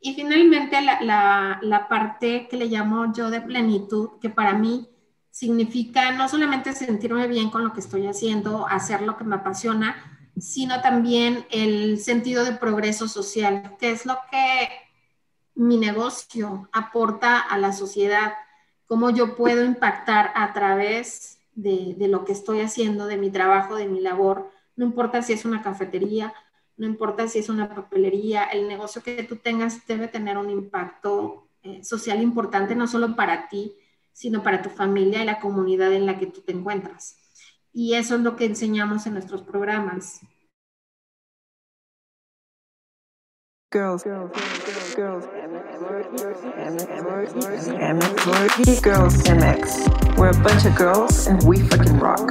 Y finalmente la, la, parte que le llamo yo de plenitud, que para mí significa no solamente sentirme bien con lo que estoy haciendo, hacer lo que me apasiona, sino también el sentido de progreso social, que es lo que mi negocio aporta a la sociedad, cómo yo puedo impactar a través de, de, lo que estoy haciendo, de mi trabajo, de mi labor, no importa si es una cafetería, no importa si es una papelería, el negocio que tú tengas debe tener un impacto eh, social importante, no solo para ti, sino para tu familia y la comunidad en la que tú te encuentras. Y eso es lo que enseñamos en nuestros programas. Girls, girls, girls, girls, MX. We're a bunch of girls and we fucking rock.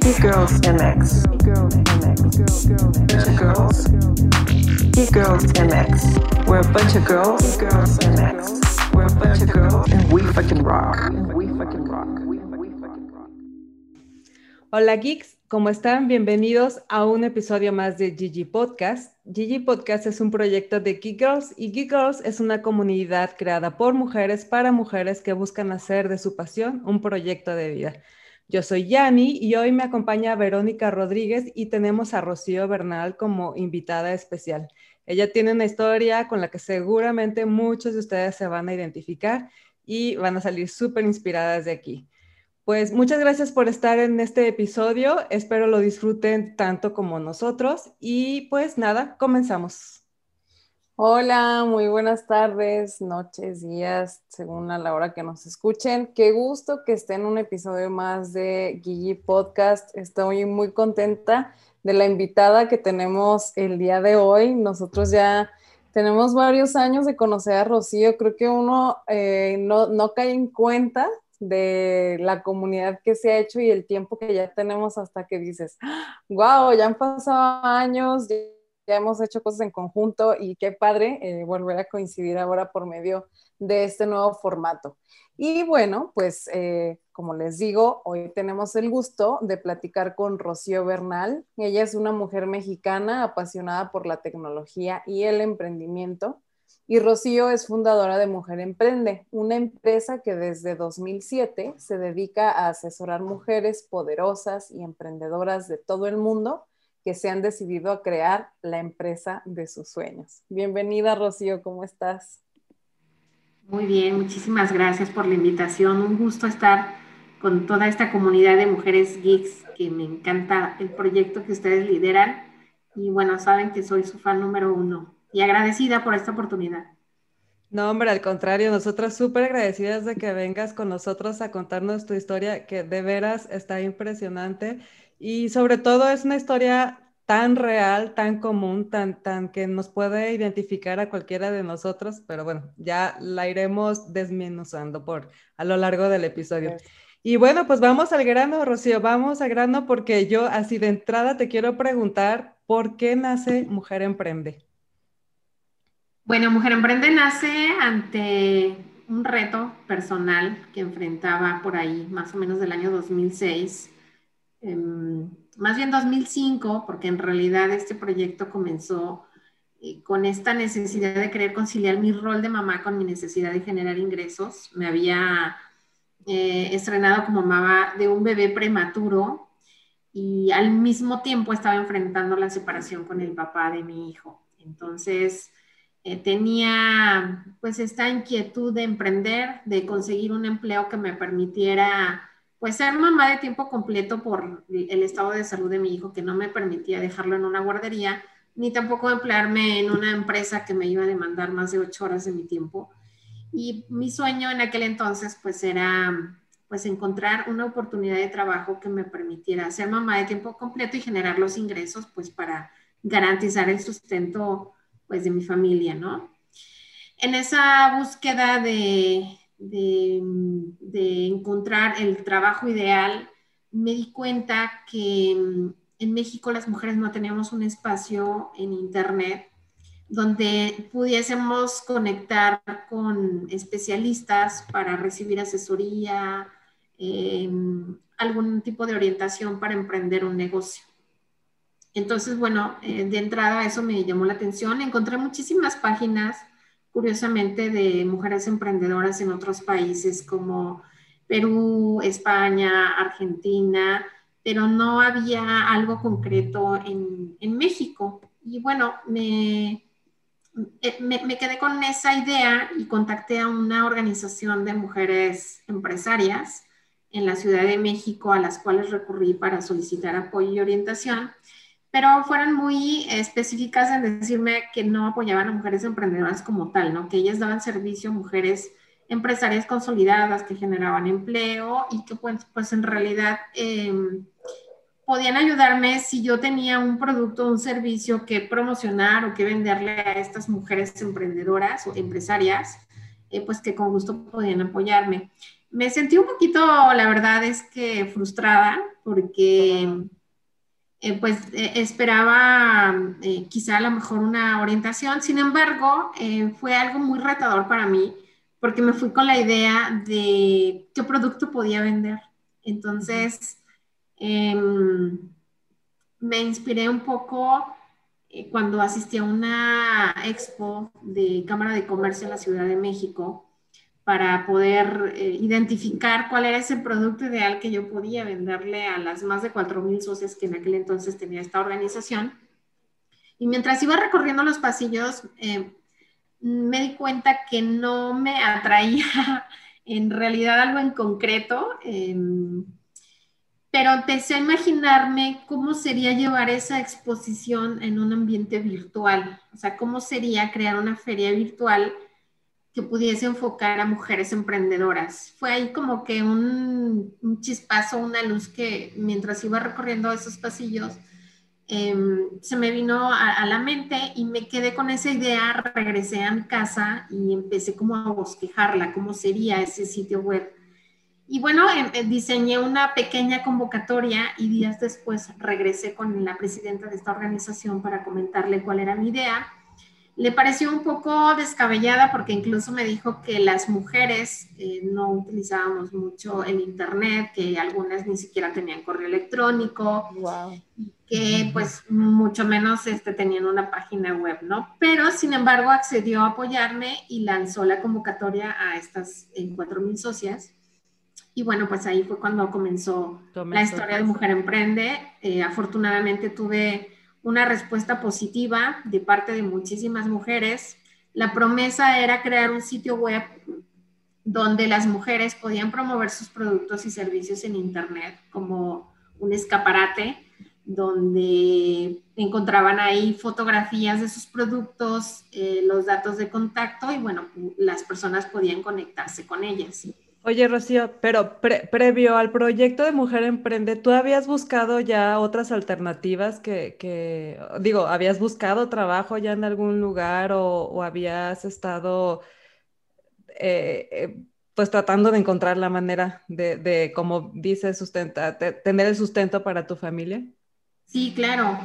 Girls MX. Girls MX. Girls. MX. We're a bunch of girls. Girls MX. We're a bunch of girls and we fucking rock. We fucking rock. Hola geeks, ¿cómo están? Bienvenidos a un episodio más de Gigi Podcast. Gigi Podcast es un proyecto de Geek Girls y Geek Girls es una comunidad creada por mujeres para mujeres que buscan hacer de su pasión un proyecto de vida. Yo soy Yani y hoy me acompaña Verónica Rodríguez y tenemos a Rocío Bernal como invitada especial. Ella tiene una historia con la que seguramente muchos de ustedes se van a identificar y van a salir súper inspiradas de aquí. Pues muchas gracias por estar en este episodio. Espero lo disfruten tanto como nosotros. Y pues nada, comenzamos. Hola, muy buenas tardes, noches, días, según a la hora que nos escuchen. Qué gusto que estén en un episodio más de Gigi Podcast. Estoy muy contenta de la invitada que tenemos el día de hoy. Nosotros ya tenemos varios años de conocer a Rocío. Creo que uno eh, no, no cae en cuenta de la comunidad que se ha hecho y el tiempo que ya tenemos hasta que dices, wow, ya han pasado años hemos hecho cosas en conjunto y qué padre eh, volver a coincidir ahora por medio de este nuevo formato. Y bueno, pues eh, como les digo, hoy tenemos el gusto de platicar con Rocío Bernal. Ella es una mujer mexicana apasionada por la tecnología y el emprendimiento. Y Rocío es fundadora de Mujer Emprende, una empresa que desde 2007 se dedica a asesorar mujeres poderosas y emprendedoras de todo el mundo que se han decidido a crear la empresa de sus sueños. Bienvenida, Rocío, ¿cómo estás? Muy bien, muchísimas gracias por la invitación. Un gusto estar con toda esta comunidad de mujeres geeks, que me encanta el proyecto que ustedes lideran. Y bueno, saben que soy su fan número uno y agradecida por esta oportunidad. No, hombre, al contrario, nosotras súper agradecidas de que vengas con nosotros a contarnos tu historia, que de veras está impresionante y sobre todo es una historia tan real, tan común, tan, tan que nos puede identificar a cualquiera de nosotros, pero bueno, ya la iremos desmenuzando por a lo largo del episodio. Y bueno, pues vamos al grano, Rocío, vamos al grano porque yo así de entrada te quiero preguntar, ¿por qué nace Mujer Emprende? Bueno, Mujer Emprende nace ante un reto personal que enfrentaba por ahí, más o menos del año 2006 Em, más bien 2005, porque en realidad este proyecto comenzó eh, con esta necesidad de querer conciliar mi rol de mamá con mi necesidad de generar ingresos. Me había eh, estrenado como mamá de un bebé prematuro y al mismo tiempo estaba enfrentando la separación con el papá de mi hijo. Entonces, eh, tenía pues esta inquietud de emprender, de conseguir un empleo que me permitiera pues ser mamá de tiempo completo por el estado de salud de mi hijo que no me permitía dejarlo en una guardería, ni tampoco emplearme en una empresa que me iba a demandar más de ocho horas de mi tiempo. Y mi sueño en aquel entonces pues era pues encontrar una oportunidad de trabajo que me permitiera ser mamá de tiempo completo y generar los ingresos pues para garantizar el sustento pues de mi familia, ¿no? En esa búsqueda de, de, encontrar el trabajo ideal, me di cuenta que mm, en México las mujeres no teníamos un espacio en Internet donde pudiésemos conectar con especialistas para recibir asesoría, em, algún tipo de orientación para emprender un negocio. Entonces, bueno, eh, de entrada eso me llamó la atención. Encontré muchísimas páginas, curiosamente, de mujeres emprendedoras en otros países como Perú, España, Argentina, pero no había algo concreto en, México. Y bueno, me, eh, me, me, quedé con esa idea y contacté a una organización de mujeres empresarias en la Ciudad de México a las cuales recurrí para solicitar apoyo y orientación pero fueron muy específicas en decirme que no apoyaban a mujeres emprendedoras como tal, ¿no? Que ellas daban servicio a mujeres empresarias consolidadas que generaban empleo y que pues, pues en realidad em, podían ayudarme si yo tenía un producto un servicio que promocionar o que venderle a estas mujeres emprendedoras o empresarias, eh, pues que con gusto podían apoyarme. Me sentí un poquito, la verdad es que frustrada porque... Eh, pues eh, esperaba eh, quizá a lo mejor una orientación. Sin embargo, fue algo muy retador para mí porque me fui con la idea de qué producto podía vender. Entonces, em, me inspiré un poco cuando asistí a una expo de Cámara de Comercio en la Ciudad de México para poder eh, identificar cuál era ese producto ideal que yo podía venderle a las más de 4.000 socios que en aquel entonces tenía esta organización. Y mientras iba recorriendo los pasillos, eh, me di cuenta que no me atraía en realidad algo en concreto, em, pero empecé a imaginarme cómo sería llevar esa exposición en un ambiente virtual, o sea, cómo sería crear una feria virtual que pudiese enfocar a mujeres emprendedoras. Fue ahí como que un, chispazo, una luz que mientras iba recorriendo esos pasillos, em, se me vino a, la mente y me quedé con esa idea, regresé a mi casa y empecé como a bosquejarla, cómo sería ese sitio web. Y bueno, em, eh, diseñé una pequeña convocatoria y días después regresé con la presidenta de esta organización para comentarle cuál era mi idea le pareció un poco descabellada porque incluso me dijo que las mujeres eh, no utilizábamos mucho el Internet, que algunas ni siquiera tenían correo electrónico, que pues mucho menos este, tenían una página web, ¿no? Pero sin embargo accedió a apoyarme y lanzó la convocatoria a estas eh, 4.000 socias. Y bueno, pues ahí fue cuando comenzó la historia de Mujer Emprende. Eh, afortunadamente tuve una respuesta positiva de parte de muchísimas mujeres. La promesa era crear un sitio web donde las mujeres podían promover sus productos y servicios en Internet como un escaparate donde encontraban ahí fotografías de sus productos, eh, los datos de contacto y bueno, las personas podían conectarse con ellas. Oye, Rocío, pero previo al proyecto de Mujer Emprende, ¿tú habías buscado ya otras alternativas que, digo, habías buscado trabajo ya en algún lugar o, habías estado, eh, eh, pues tratando de encontrar la manera de, de como dices, sustenta, tener el sustento para tu familia? Sí, claro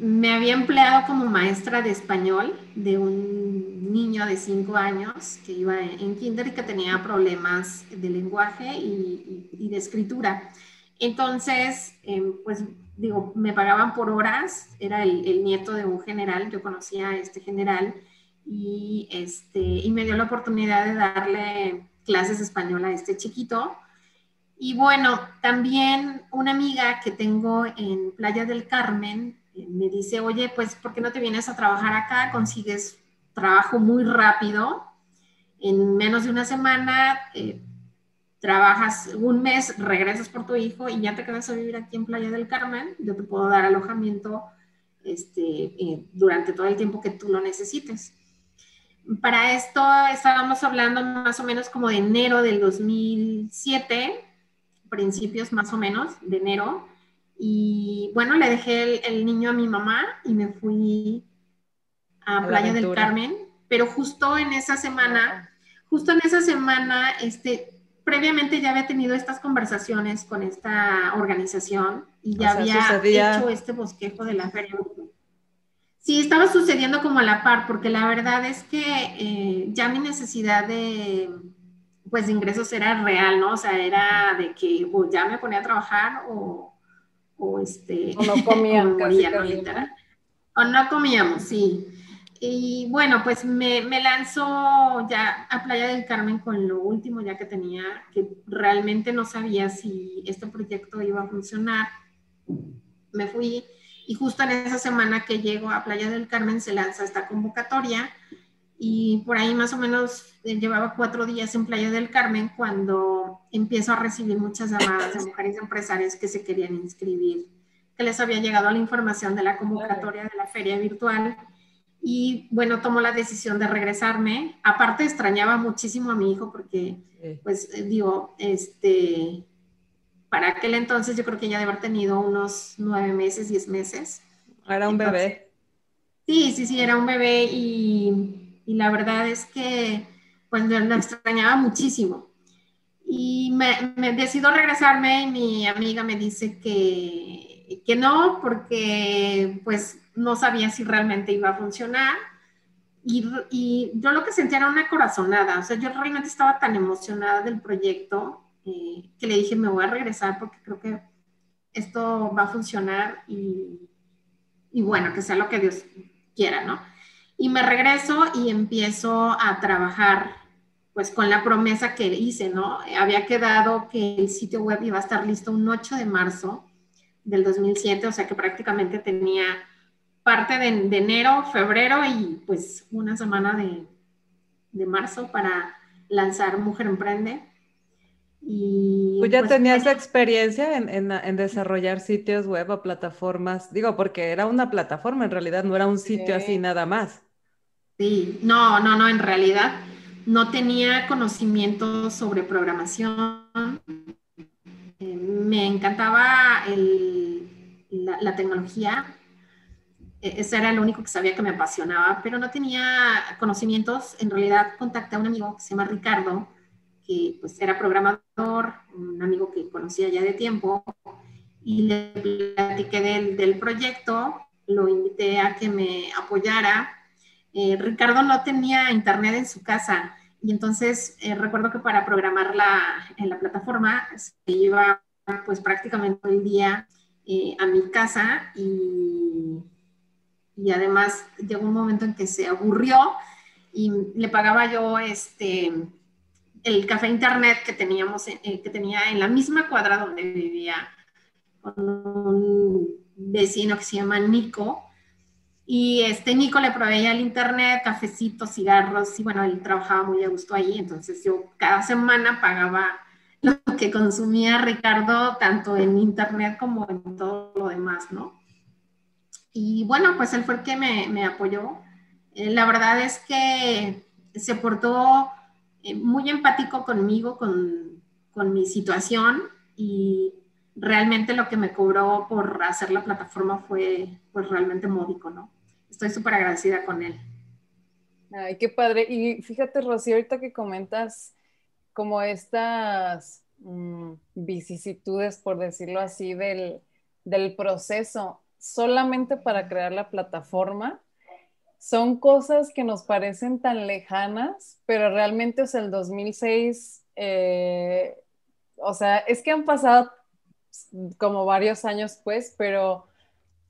me había empleado como maestra de español de un niño de cinco años que iba en kinder y que tenía problemas de lenguaje y, de escritura. Entonces, em, pues digo, me pagaban por horas, era el, nieto de un general, yo conocía a este general y, este, y me dio la oportunidad de darle clases de español a este chiquito. Y bueno, también una amiga que tengo en Playa del Carmen, me dice, oye, pues, ¿por qué no te vienes a trabajar acá? Consigues trabajo muy rápido. En menos de una semana, eh, trabajas un mes, regresas por tu hijo y ya te quedas a vivir aquí en Playa del Carmen. Yo te puedo dar alojamiento este, eh, durante todo el tiempo que tú lo necesites. Para esto estábamos hablando más o menos como de enero del 2007, principios más o menos de enero, y bueno, le dejé el, niño a mi mamá y me fui a, Playa del Carmen, pero justo en esa semana, justo en esa semana, este, previamente ya había tenido estas conversaciones con esta organización y ya había hecho este bosquejo de la feria. Sí, estaba sucediendo como a la par, porque la verdad es que eh, ya mi necesidad de, pues, de ingresos era real, ¿no? O sea, era de que ya me ponía a trabajar o, o este... O no comían, casi, O no comíamos, sí. Y bueno, pues me, me lanzó ya a Playa del Carmen con lo último ya que tenía, que realmente no sabía si este proyecto iba a funcionar. Me fui y justo en esa semana que llego a Playa del Carmen se lanza esta convocatoria y por ahí más o menos eh, llevaba cuatro días en Playa del Carmen cuando empiezo a recibir muchas llamadas de mujeres empresarias que se querían inscribir, que les había llegado la información de la convocatoria de la feria virtual y bueno, tomó la decisión de regresarme. Aparte extrañaba muchísimo a mi hijo porque, pues eh, digo, este, para aquel entonces yo creo que ya debe haber tenido unos nueve meses, diez meses. Era un bebé. Sí, sí, sí, era un bebé y, y la verdad es que pues lo extrañaba muchísimo. Y me, me regresarme y mi amiga me dice que, que no, porque pues no sabía si realmente iba a funcionar. Y, y, yo lo que sentía era una corazonada, o sea, yo realmente estaba tan emocionada del proyecto eh, que le dije, me voy a regresar porque creo que esto va a funcionar y, y bueno, que sea lo que Dios quiera, ¿no? Y me regreso y empiezo a trabajar pues con la promesa que hice, ¿no? Había quedado que el sitio web iba a estar listo un 8 de marzo del 2007, o sea que prácticamente tenía parte de, enero, febrero y pues una semana de, de, marzo para lanzar Mujer Emprende. Y, ¿Tú ya pues, tenías experiencia en, en, en, desarrollar sitios web o plataformas? Digo, porque era una plataforma, en realidad no era un sitio así nada más. Sí, no, no, no, en realidad no tenía conocimiento sobre programación. Eh, me encantaba la, tecnología, e-, ese era lo único que sabía que me apasionaba, pero no tenía conocimientos. En realidad contacté a un amigo que se llama Ricardo, que pues era programador, un amigo que conocía ya de tiempo, y le platiqué del, del proyecto, lo invité a que me apoyara. Eh, Ricardo no tenía internet en su casa y entonces eh, recuerdo que para programarla en la plataforma se iba pues prácticamente el día eh, a mi casa y y además llegó un momento en que se aburrió y le pagaba yo este el café internet que teníamos que tenía en la misma cuadra donde vivía con un vecino que se llama Nico y este Nico le proveía el internet, cafecitos, cigarros y bueno, él trabajaba muy a gusto ahí, entonces yo cada semana pagaba lo que consumía Ricardo tanto en internet como en todo lo demás, ¿no? Y bueno, pues él fue el que me, apoyó. Eh, la verdad es que se portó eh, muy empático conmigo, con, con, mi situación y realmente lo que me cobró por hacer la plataforma fue pues realmente módico, ¿no? Estoy súper agradecida con él. Ay, qué padre. Y fíjate, Rocío, ahorita que comentas como estas mm, vicisitudes, por decirlo así, del, del proceso solamente para crear la plataforma, son cosas que nos parecen tan lejanas, pero realmente, o sea, el 2006, eh, o sea, es que han pasado como varios años, pues, pero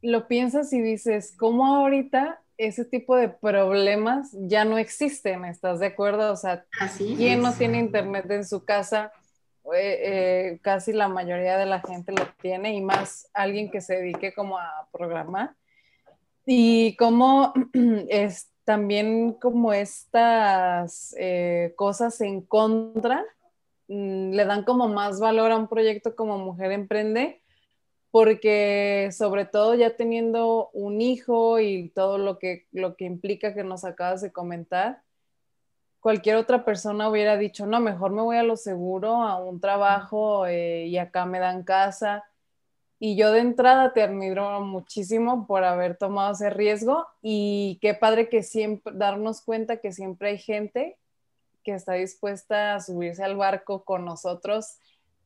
lo piensas y dices, ¿cómo ahorita ese tipo de problemas ya no existen? ¿Estás de acuerdo? O sea, ¿quién no tiene internet en su casa? Eh, casi la mayoría de la gente lo tiene y más alguien que se dedique como a programar. Y como es también como estas eh, cosas en contra mm, le dan como más valor a un proyecto como Mujer Emprende, porque sobre todo ya teniendo un hijo y todo lo que, lo que implica que nos acabas de comentar, cualquier otra persona hubiera dicho, no, mejor me voy a lo seguro, a un trabajo eh, y acá me dan casa. Y yo de entrada te admiro muchísimo por haber tomado ese riesgo y qué padre que siempre darnos cuenta que siempre hay gente que está dispuesta a subirse al barco con nosotros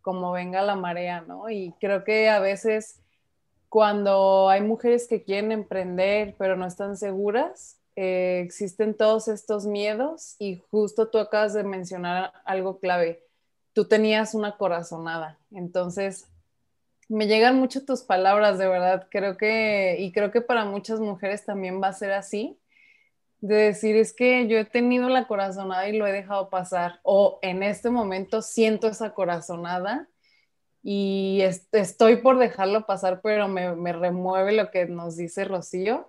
como venga la marea, ¿no? Y creo que a veces cuando hay mujeres que quieren emprender pero no están seguras, eh, existen todos estos miedos y justo tú acabas de mencionar algo clave. Tú tenías una corazonada, entonces Me llegan mucho tus palabras, de verdad. Creo que, y creo que para muchas mujeres también va a ser así, de decir, es que yo he tenido la corazonada y lo he dejado pasar, o en este momento siento esa corazonada y estoy por dejarlo pasar, pero me, me, remueve lo que nos dice Rocío.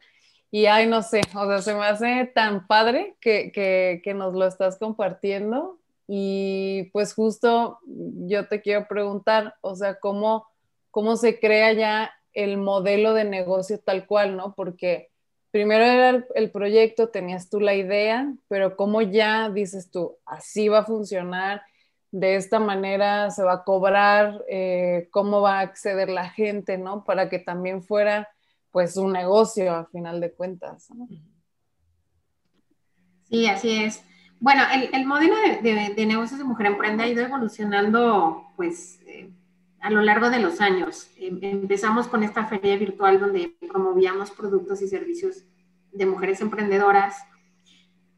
Y ay, no sé, o sea, se me hace tan padre que, que, que nos lo estás compartiendo. Y pues justo yo te quiero preguntar, o sea, ¿cómo, cómo se crea ya el modelo de negocio tal cual, ¿no? Porque primero era el, proyecto, tenías tú la idea, pero cómo ya dices tú, así va a funcionar, de esta manera se va a cobrar, eh, cómo va a acceder la gente, ¿no? Para que también fuera pues un negocio a final de cuentas. Sí, así es. Bueno, el, modelo de, negocios de Mujer Emprende ha ido evolucionando pues eh, a lo largo de los años. Em, empezamos con esta feria virtual donde promovíamos productos y servicios de mujeres emprendedoras,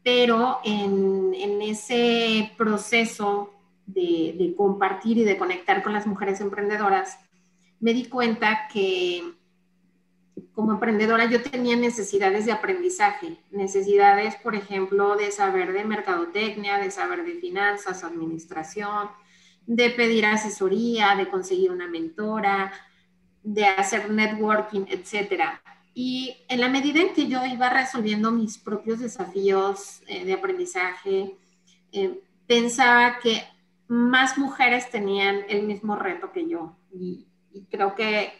pero en, ese proceso de, compartir y de conectar con las mujeres emprendedoras, me di cuenta que como emprendedora yo tenía necesidades de aprendizaje, necesidades, por ejemplo, de saber de mercadotecnia, de saber de finanzas, administración, de pedir asesoría, de conseguir una mentora, de hacer networking, etcétera. Y en la medida en que yo iba resolviendo mis propios desafíos eh, de aprendizaje, eh, pensaba que más mujeres tenían el mismo reto que yo. Y, creo que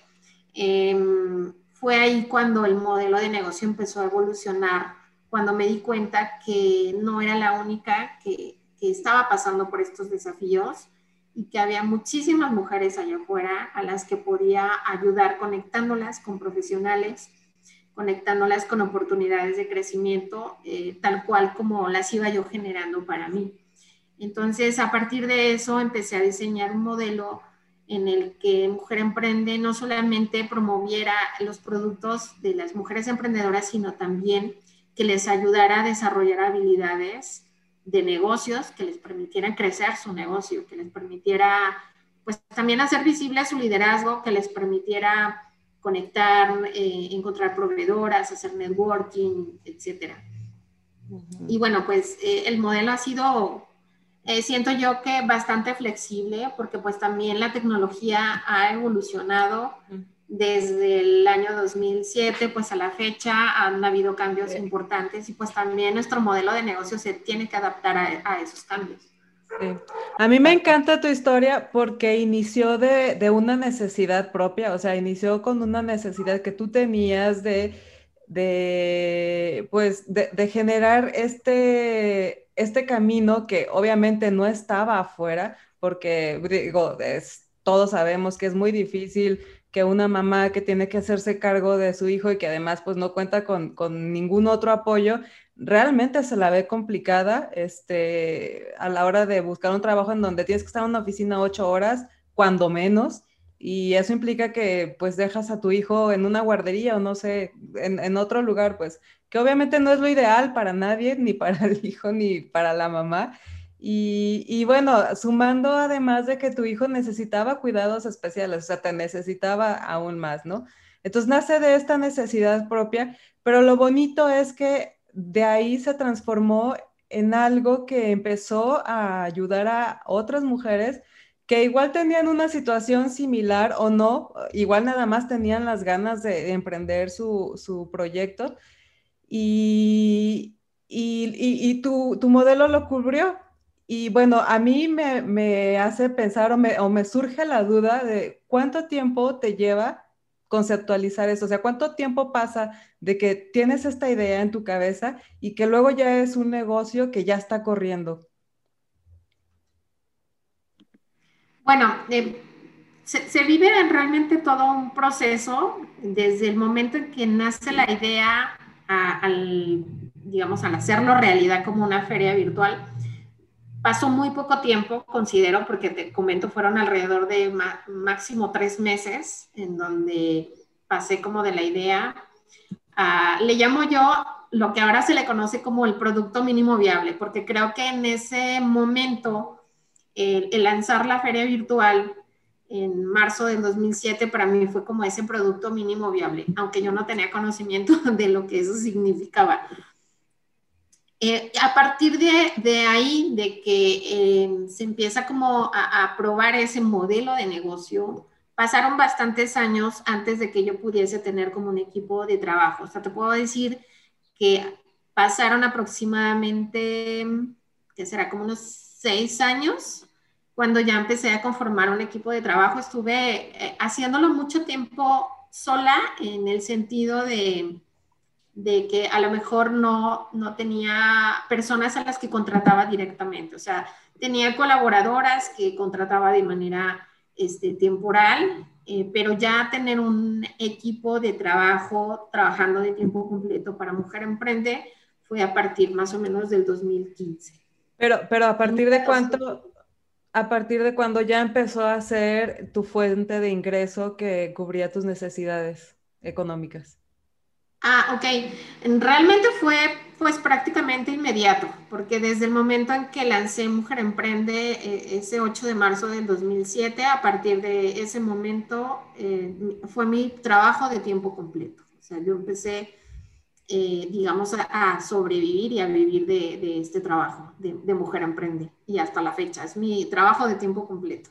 em, fue ahí cuando el modelo de negocio empezó a evolucionar, cuando me di cuenta que no era la única que, que estaba pasando por estos desafíos y que había muchísimas mujeres allá afuera a las que podía ayudar conectándolas con profesionales, conectándolas con oportunidades de crecimiento, eh, tal cual como las iba yo generando para mí. Entonces, a partir de eso, empecé a diseñar un modelo en el que Mujer Emprende no solamente promoviera los productos de las mujeres emprendedoras, sino también que les ayudara a desarrollar habilidades de negocios que les permitieran crecer su negocio, que les permitiera pues también hacer visible su liderazgo, que les permitiera conectar, eh, encontrar proveedoras, hacer networking, etc. Y bueno, pues eh, el modelo ha sido, eh, siento yo que bastante flexible, porque pues también la tecnología ha evolucionado desde el año 2007 pues a la fecha han habido cambios importantes y pues también nuestro modelo de negocio se tiene que adaptar a, esos cambios. A mí me encanta tu historia porque inició de, una necesidad propia, o sea, inició con una necesidad que tú tenías de, de pues, de, generar este, este camino que obviamente no estaba afuera, porque digo, todos sabemos que es muy difícil que una mamá que tiene que hacerse cargo de su hijo y que además pues no cuenta con, ningún otro apoyo, realmente se la ve complicada este, a la hora de buscar un trabajo en donde tienes que estar en una oficina ocho horas, cuando menos, y eso implica que pues dejas a tu hijo en una guardería o no sé, en, en otro lugar, pues que obviamente no es lo ideal para nadie, ni para el hijo, ni para la mamá. Y, bueno, sumando además de que tu hijo necesitaba cuidados especiales, o sea, te necesitaba aún más, ¿no? Entonces nace de esta necesidad propia, pero lo bonito es que de ahí se transformó en algo que empezó a ayudar a otras mujeres que igual tenían una situación similar o no, igual nada más tenían las ganas de, emprender su, proyecto y, y, tu, tu modelo lo cubrió. Y bueno, a mí me, hace pensar o me, surge la duda de cuánto tiempo te lleva conceptualizar eso, o sea, cuánto tiempo pasa de que tienes esta idea en tu cabeza y que luego ya es un negocio que ya está corriendo. Bueno, eh, se, vive realmente todo un proceso desde el momento en que nace la idea al, digamos, al hacerlo realidad como una feria virtual Pasó muy poco tiempo, considero, porque te comento, fueron alrededor de máximo tres meses en donde pasé como de la idea. le llamo yo lo que ahora se le conoce como el producto mínimo viable, porque creo que en ese momento el, lanzar la feria virtual en marzo del 2007 para mí fue como ese producto mínimo viable, aunque yo no tenía conocimiento de lo que eso significaba. Eh, a partir de, ahí, de que eh, se empieza como a, a, probar ese modelo de negocio, pasaron bastantes años antes de que yo pudiese tener como un equipo de trabajo. O sea, te puedo decir que pasaron aproximadamente, que será como unos seis años cuando ya empecé a conformar un equipo de trabajo, estuve eh, haciéndolo mucho tiempo sola en el sentido de, de, que a lo mejor no, no tenía personas a las que contrataba directamente, o sea, tenía colaboradoras que contrataba de manera este, temporal, eh, pero ya tener un equipo de trabajo trabajando de tiempo completo para Mujer Emprende fue a partir más o menos del 2015. Pero, pero a partir de cuánto, a partir de cuando ya empezó a ser tu fuente de ingreso que cubría tus necesidades económicas. Ah, ok. Realmente fue pues prácticamente inmediato, porque desde el momento en que lancé Mujer Emprende, eh, ese 8 de marzo del 2007, a partir de ese momento eh, fue mi trabajo de tiempo completo. O sea, yo empecé eh, digamos, a, sobrevivir y a vivir de, este trabajo de, Mujer Emprende. Y hasta la fecha, es mi trabajo de tiempo completo.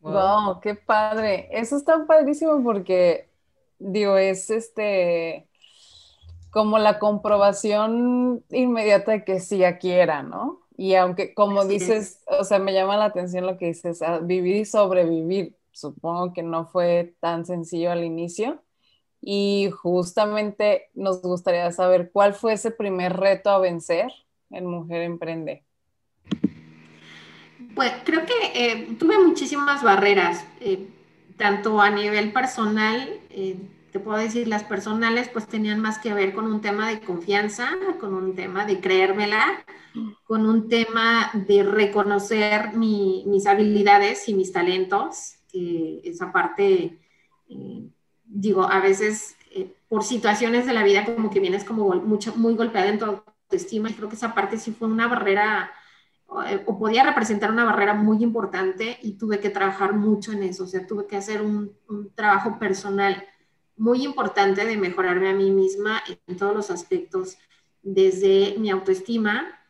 Wow. qué padre. Eso está padrísimo porque, digo, es este, como la comprobación inmediata de que sí aquí era, ¿no? Y aunque, como dices, o sea, me llama la atención lo que dices, vivir y sobrevivir. Supongo que no fue tan sencillo al inicio, y justamente nos gustaría saber cuál fue ese primer reto a vencer en Mujer Emprende. Pues creo que eh, tuve muchísimas barreras, eh, tanto a nivel personal, eh, te puedo decir, las personales pues tenían más que ver con un tema de confianza, con un tema de creérmela, con un tema de reconocer mis habilidades y mis talentos, que esa parte digo, a veces eh, por situaciones de la vida como que vienes como mucho, muy golpeada en tu autoestima y creo que esa parte sí fue una barrera eh, o podía representar una barrera muy importante y tuve que trabajar mucho en eso, o sea, tuve que hacer un, un trabajo personal muy importante de mejorarme a mí misma en todos los aspectos, desde mi autoestima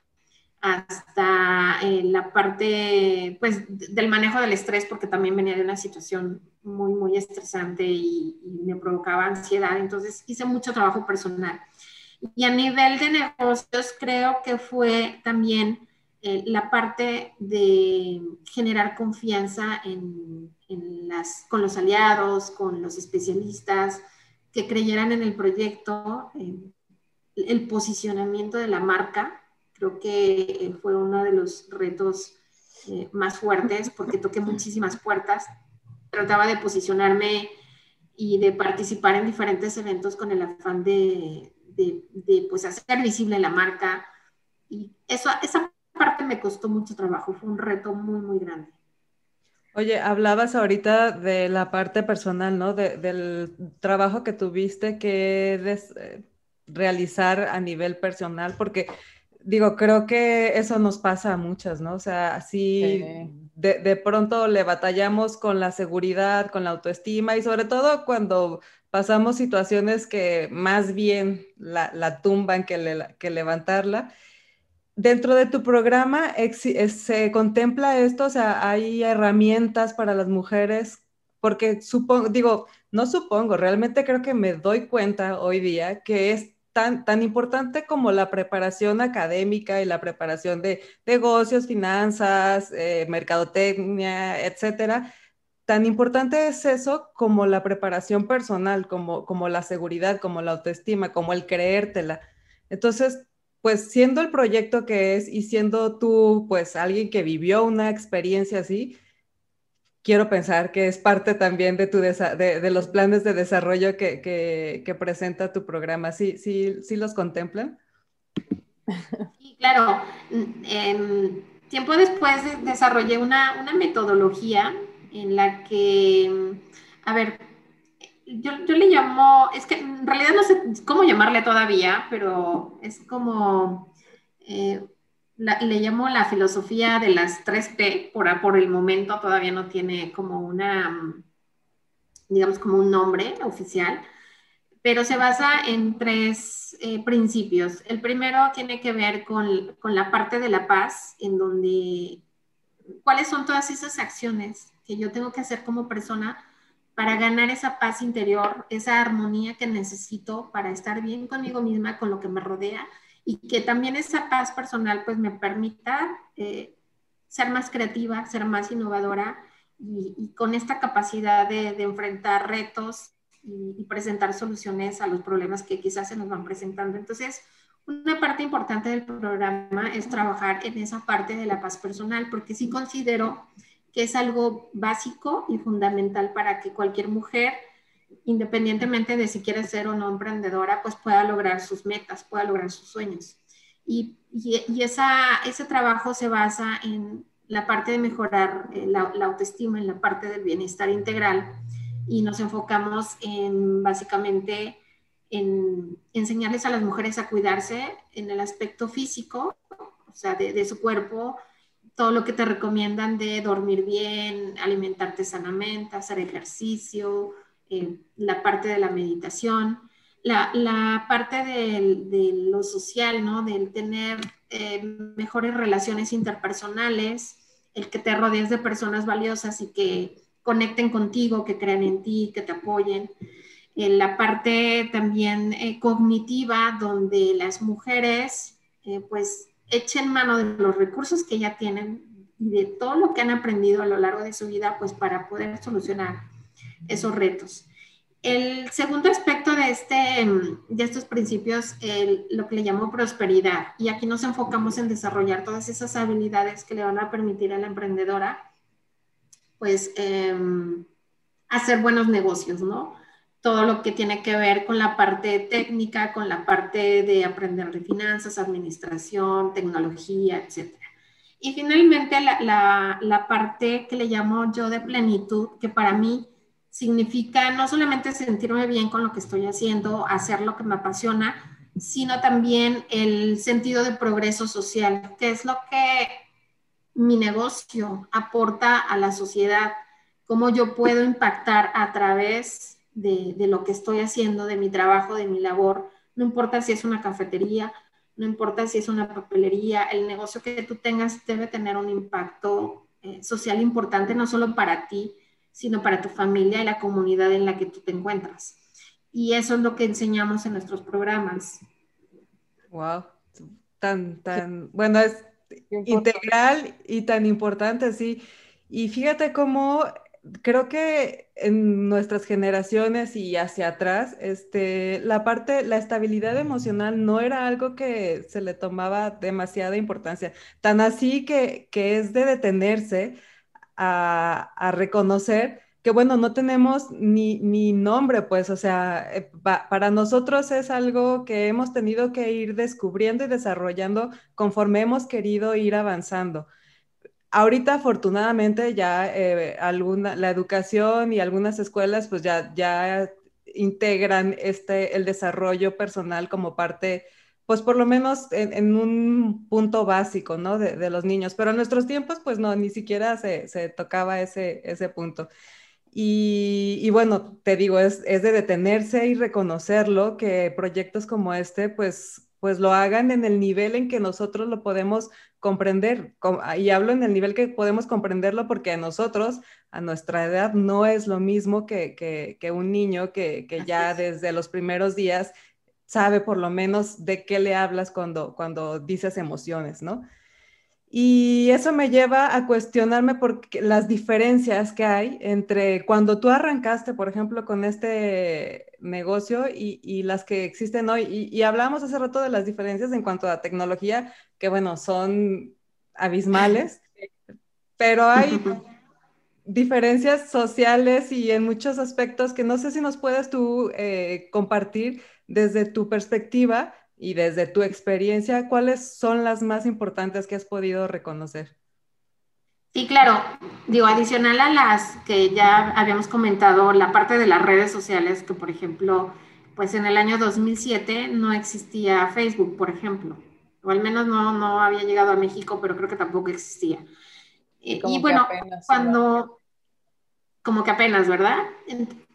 hasta eh, la parte pues del manejo del estrés porque también venía de una situación muy muy estresante y, me provocaba ansiedad. Entonces hice mucho trabajo personal. Y a nivel de negocios creo que fue también eh, la parte de generar confianza con los aliados, con los especialistas, que creyeran en el proyecto, el posicionamiento de la marca, Creo que eh, fue uno de los retos eh, más fuertes porque toqué muchísimas puertas. Trataba de posicionarme y de participar en diferentes eventos con el afán de, de, pues hacer visible la marca. Y eso, esa parte me costó mucho trabajo, fue un reto muy, muy grande. Oye, hablabas ahorita de la parte personal, ¿no? del trabajo que tuviste que eh, realizar a nivel personal, porque digo, creo que eso nos pasa a muchas, ¿no? O sea, así de, pronto le batallamos con la seguridad, con la autoestima y sobre todo cuando pasamos situaciones que más bien la, tumban que, que, levantarla. Dentro de tu programa se contempla esto, o sea, hay herramientas para las mujeres, porque supongo, digo, no supongo, realmente creo que me doy cuenta hoy día que es tan, tan importante como la preparación académica y la preparación de negocios, finanzas, eh, mercadotecnia, etcétera, tan importante es eso como la preparación personal, como, como la seguridad, como la autoestima, como el creértela. Entonces, pues siendo el proyecto que es y siendo tú, pues alguien que vivió una experiencia así, quiero pensar que es parte también de, tu de, los planes de desarrollo que, presenta tu programa. ¿Sí, sí, sí los contemplan? Sí, claro. tiempo después desarrollé una, metodología en la que, a ver, yo, le llamo, es que en realidad no sé cómo llamarle todavía, pero es como... Eh, le llamo la filosofía de las 3P, por, por el momento todavía no tiene como una, digamos, como un nombre oficial, pero se basa en tres eh, principios. El primero tiene que ver con, con, la parte de la paz, en donde, ¿cuáles son todas esas acciones que yo tengo que hacer como persona para ganar esa paz interior, esa armonía que necesito para estar bien conmigo misma, con lo que me rodea y que también esa paz personal pues me permita eh, ser más creativa, ser más innovadora y, con esta capacidad de, enfrentar retos y, presentar soluciones a los problemas que quizás se nos van presentando. Entonces, una parte importante del programa es trabajar en esa parte de la paz personal, porque sí considero que es algo básico y fundamental para que cualquier mujer independientemente de si quiere ser o no emprendedora, pues pueda lograr sus metas, pueda lograr sus sueños. Y, y, esa, ese trabajo se basa en la parte de mejorar eh, la, autoestima, en la parte del bienestar integral y nos enfocamos en básicamente en enseñarles a las mujeres a cuidarse en el aspecto físico, o sea, de su cuerpo, todo lo que te recomiendan de dormir bien, alimentarte sanamente, hacer ejercicio, eh, la parte de la meditación, la, la parte de, lo social, ¿no? Del tener eh, mejores relaciones interpersonales, el que te rodees de personas valiosas y que conecten contigo, que crean en ti, que te apoyen. Eh, la parte también cognitiva, donde las mujeres, pues, echen mano de los recursos que ya tienen y de todo lo que han aprendido a lo largo de su vida, pues, para poder solucionar esos retos. El segundo aspecto de, este, de estos principios, lo que le llamo prosperidad, y aquí nos enfocamos en desarrollar todas esas habilidades que le van a permitir a la emprendedora, pues, em, hacer buenos negocios, ¿no? Todo lo que tiene que ver con la parte técnica, con la parte de aprender de finanzas, administración, tecnología, etc. Y finalmente la, la parte que le llamo yo de plenitud, que para mí significa no solamente sentirme bien con lo que estoy haciendo, hacer lo que me apasiona, sino también el sentido de progreso social, que es lo que mi negocio aporta a la sociedad, cómo yo puedo impactar a través de, lo que estoy haciendo, de mi trabajo, de mi labor, no importa si es una cafetería, no importa si es una papelería, el negocio que tú tengas debe tener un impacto eh, social importante, no solo para ti, sino para tu familia y la comunidad en la que tú te encuentras. Y eso es lo que enseñamos en nuestros programas. Wow, tan, tan, bueno, es integral y tan importante, sí. Y fíjate cómo creo que en nuestras generaciones y hacia atrás, este, la parte, la estabilidad emocional no era algo que se le tomaba demasiada importancia. Tan así que, que es de detenerse a, reconocer que, bueno, no tenemos ni, nombre, pues, o sea, eh, para nosotros es algo que hemos tenido que ir descubriendo y desarrollando conforme hemos querido ir avanzando. Ahorita, afortunadamente, ya eh, alguna, la educación y algunas escuelas, pues ya, ya integran este, el desarrollo personal como parte pues por lo menos en, un punto básico, ¿no? De, los niños. Pero en nuestros tiempos, pues no, ni siquiera se, tocaba ese, ese punto. Y, bueno, te digo, es, es, de detenerse y reconocerlo, que proyectos como este, pues, pues lo hagan en el nivel en que nosotros lo podemos comprender. Y hablo en el nivel que podemos comprenderlo porque a nosotros, a nuestra edad, no es lo mismo que, que, un niño que, que ya desde los primeros días sabe por lo menos de qué le hablas cuando, cuando dices emociones, ¿no? Y eso me lleva a cuestionarme por las diferencias que hay entre cuando tú arrancaste, por ejemplo, con este negocio y, las que existen hoy. Y, y, hablamos hace rato de las diferencias en cuanto a tecnología, que bueno, son abismales, pero hay diferencias sociales y en muchos aspectos que no sé si nos puedes tú eh, compartir desde tu perspectiva y desde tu experiencia, ¿cuáles son las más importantes que has podido reconocer? Sí, claro. Digo, adicional a las que ya habíamos comentado, la parte de las redes sociales, que por ejemplo, pues en el año 2007 no existía Facebook, por ejemplo. o al menos no, no había llegado a México, pero creo que tampoco existía. Eh, y bueno, cuando, como que apenas, ¿verdad?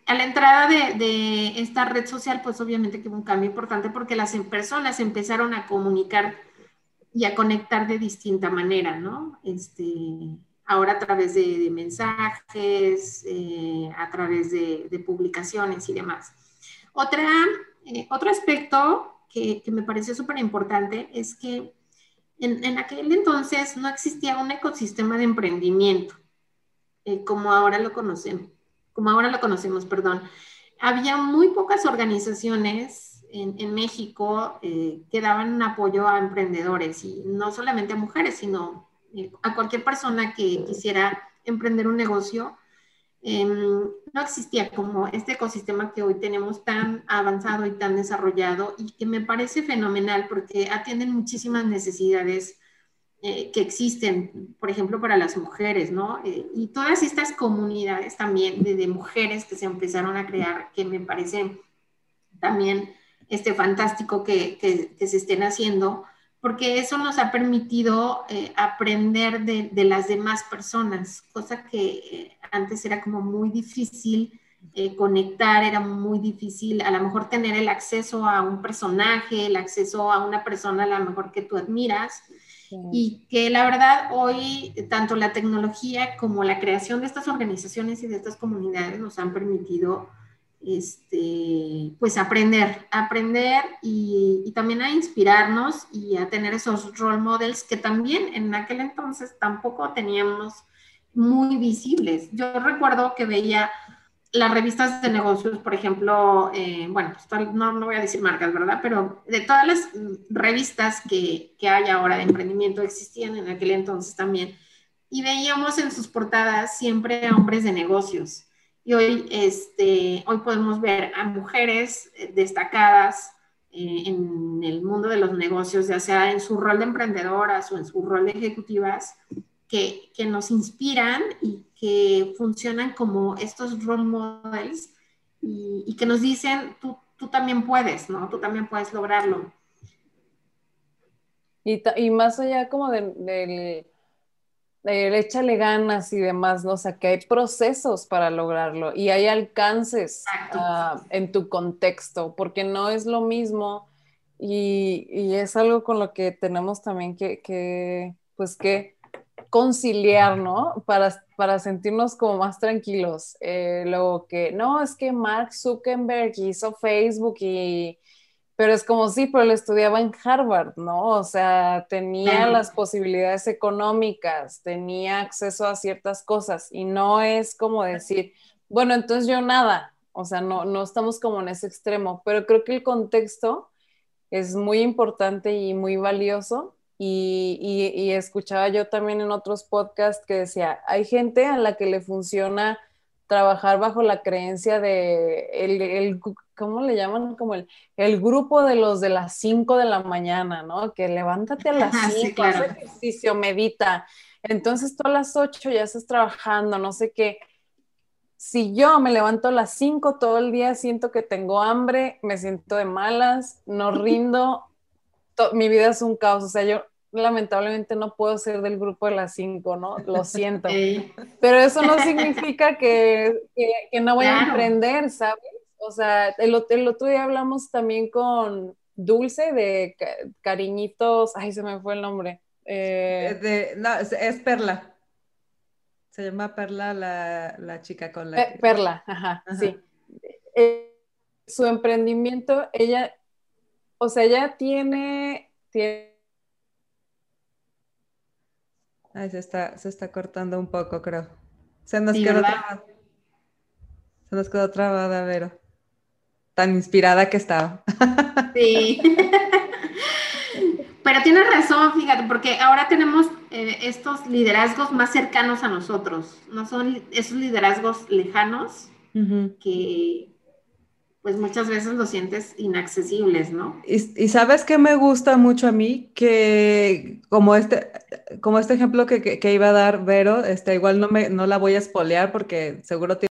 A la entrada de, esta red social, pues obviamente que hubo un cambio importante porque las personas empezaron a comunicar y a conectar de distinta manera, ¿no? Este, ahora a través de, mensajes, eh, a través de, publicaciones y demás. Otra, eh, otro aspecto que, me pareció súper importante es que en, en, aquel entonces no existía un ecosistema de emprendimiento eh, como ahora lo conocemos como ahora lo conocemos, perdón, había muy pocas organizaciones en, México eh, que daban apoyo a emprendedores y no solamente a mujeres, sino eh, a cualquier persona que quisiera emprender un negocio. Em, no existía como este ecosistema que hoy tenemos tan avanzado y tan desarrollado y que me parece fenomenal porque atienden muchísimas necesidades eh, que existen, por ejemplo, para las mujeres, ¿no? Eh, y todas estas comunidades también de, mujeres que se empezaron a crear, que me parece también este, fantástico que, que, se estén haciendo, porque eso nos ha permitido eh, aprender de, de, las demás personas, cosa que antes era como muy difícil conectar, era muy difícil a lo mejor tener el acceso a un personaje, el acceso a una persona a lo mejor que tú admiras y que la verdad hoy tanto la tecnología como la creación de estas organizaciones y de estas comunidades nos han permitido este, pues aprender, aprender y, también a inspirarnos y a tener esos role models que también en aquel entonces tampoco teníamos muy visibles. Yo recuerdo que veía las revistas de negocios, por ejemplo, eh, bueno, pues, no, no, voy a decir marcas, ¿verdad? Pero de todas las revistas que, que, hay ahora de emprendimiento existían en aquel entonces también. Y veíamos en sus portadas siempre a hombres de negocios. Y hoy, este, hoy podemos ver a mujeres destacadas eh, en el mundo de los negocios, ya sea en su rol de emprendedoras o en su rol de ejecutivas, que, que nos inspiran y que funcionan como estos role models y, que nos dicen, tú, tú, también puedes, ¿no? Tú también puedes lograrlo. Y, y más allá como del, del, échale ganas y demás, ¿no? O sea, que hay procesos para lograrlo y hay alcances uh, en tu contexto, porque no es lo mismo y, y, es algo con lo que tenemos también que, que pues que conciliar, ¿no? Para, para sentirnos como más tranquilos. Eh, luego que, no, es que Mark Zuckerberg hizo Facebook y... Pero es como sí, pero él estudiaba en Harvard, ¿no? O sea, tenía las posibilidades económicas, tenía acceso a ciertas cosas y no es como decir, bueno, entonces yo nada, o sea, no, no estamos como en ese extremo, pero creo que el contexto es muy importante y muy valioso y, escuchaba yo también en otros podcasts que decía, hay gente a la que le funciona trabajar bajo la creencia de, el, ¿cómo le llaman? Como el, el grupo de los de las 5 de la mañana, ¿no? Que levántate a las 5, haz ejercicio, medita. Entonces tú a las 8 ya estás trabajando, no sé qué. Si yo me levanto a las 5 todo el día, siento que tengo hambre, me siento de malas, no rindo, mi vida es un caos, o sea, yo lamentablemente no puedo ser del grupo de las cinco, ¿no? Lo siento. Pero eso no significa que, que, no voy a emprender, ¿sabes? O sea, el, el, otro día hablamos también con Dulce de Cariñitos, ay, se me fue el nombre. Eh, de, no, es Perla. Se llama Perla la, la chica con la... Eh, Perla, ajá, sí. Eh, su emprendimiento, ella o sea, ella tiene, tiene... Ay, se está, se está cortando un poco, creo. Se nos quedó trabada. Se nos quedó trabada, Vero. Tan inspirada que estaba. Sí. Pero tienes razón, fíjate, porque ahora tenemos eh, estos liderazgos más cercanos a nosotros. No son esos liderazgos lejanos que, pues muchas veces lo sientes inaccesibles, ¿no? Y, sabes que me gusta mucho a mí, que como este, como este ejemplo que, iba a dar Vero, este, igual no, me, no la voy a espolear porque seguro tiene...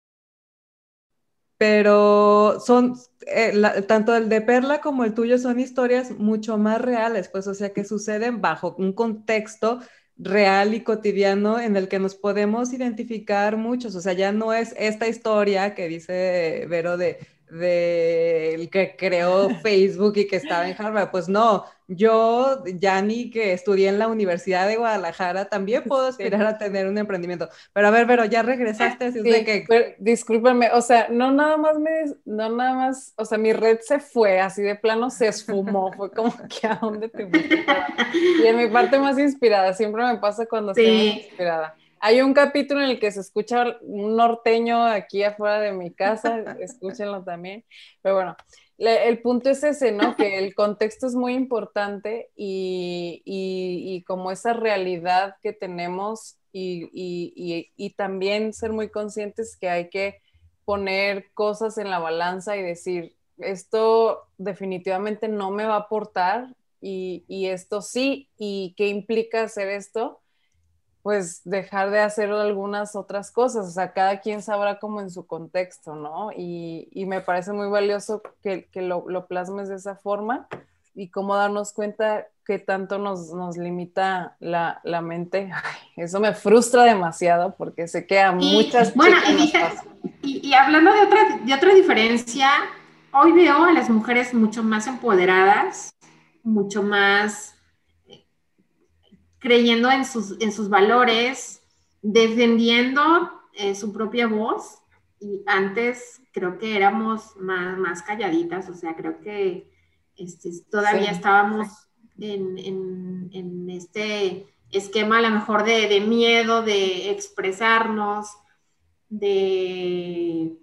pero son, eh, tanto el de Perla como el tuyo son historias mucho más reales, pues, o sea, que suceden bajo un contexto real y cotidiano en el que nos podemos identificar muchos, o sea, ya no es esta historia que dice Vero de del que creó Facebook y que estaba en Harvard. Pues no, yo, ya ni que estudié en la Universidad de Guadalajara, también puedo aspirar a tener un emprendimiento. Pero a ver, pero ya regresaste, así de que... discúlpame, o sea, no nada más me, no nada más, o sea, mi red se fue, así de plano se esfumó, fue como que a dónde te fuiste. Y en mi parte más inspirada, siempre me pasa cuando estoy inspirada. Hay un capítulo en el que se escucha un norteño aquí afuera de mi casa, escúchenlo también. Pero bueno, el punto es ese, ¿no? Que el contexto es muy importante y, como esa realidad que tenemos y, y, también ser muy conscientes que hay que poner cosas en la balanza y decir, esto definitivamente no me va a aportar y, esto sí, y qué implica hacer esto pues dejar de hacer algunas otras cosas, o sea, cada quien sabrá como en su contexto, ¿no? Y, me parece muy valioso que, lo, plasmes de esa forma y cómo darnos cuenta que tanto nos, limita la, mente. eso me frustra demasiado porque sé que a muchas bueno, y, y, hablando de otra, de otra diferencia, hoy veo a las mujeres mucho más empoderadas, mucho más creyendo en sus, en sus valores, defendiendo eh, su propia voz. Y antes creo que éramos más, más calladitas, o sea, creo que este, todavía estábamos en, en, este esquema a lo mejor de, de miedo, de expresarnos, de,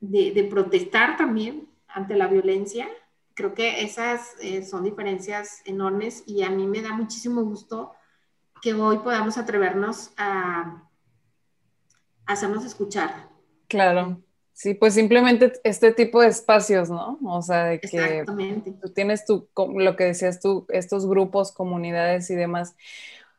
de, protestar también ante la violencia. Creo que esas eh, son diferencias enormes y a mí me da muchísimo gusto que hoy podamos atrevernos a, hacernos escuchar. Claro. Sí, pues simplemente este tipo de espacios, ¿no? O sea, de que tú tienes tu, lo que decías tú, estos grupos, comunidades y demás.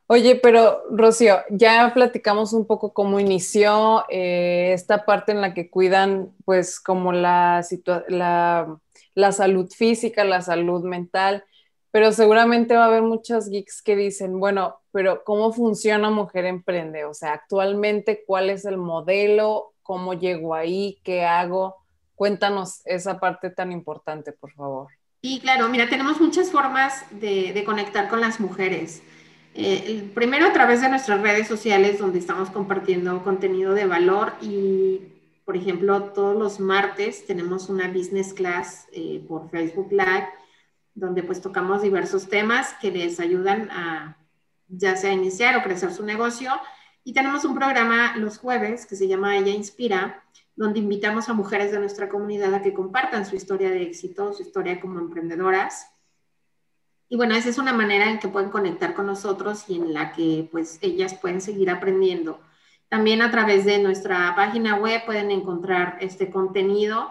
Oye, pero Rocío, ya platicamos un poco cómo inició eh, esta parte en la que cuidan, pues, como la, la, la salud física, la salud mental pero seguramente va a haber muchos geeks que dicen, bueno, pero ¿cómo funciona Mujer Emprende? O sea, actualmente, ¿cuál es el modelo? ¿Cómo llego ahí? ¿Qué hago? Cuéntanos esa parte tan importante, por favor. Y claro, mira, tenemos muchas formas de, conectar con las mujeres. Eh, primero a través de nuestras redes sociales donde estamos compartiendo contenido de valor y, por ejemplo, todos los martes tenemos una business class eh, por Facebook Live donde pues tocamos diversos temas que les ayudan a ya sea iniciar o crecer su negocio. Y tenemos un programa los jueves que se llama Ella Inspira, donde invitamos a mujeres de nuestra comunidad a que compartan su historia de éxito, su historia como emprendedoras. Y bueno, esa es una manera en que pueden conectar con nosotros y en la que pues ellas pueden seguir aprendiendo. También a través de nuestra página web pueden encontrar este contenido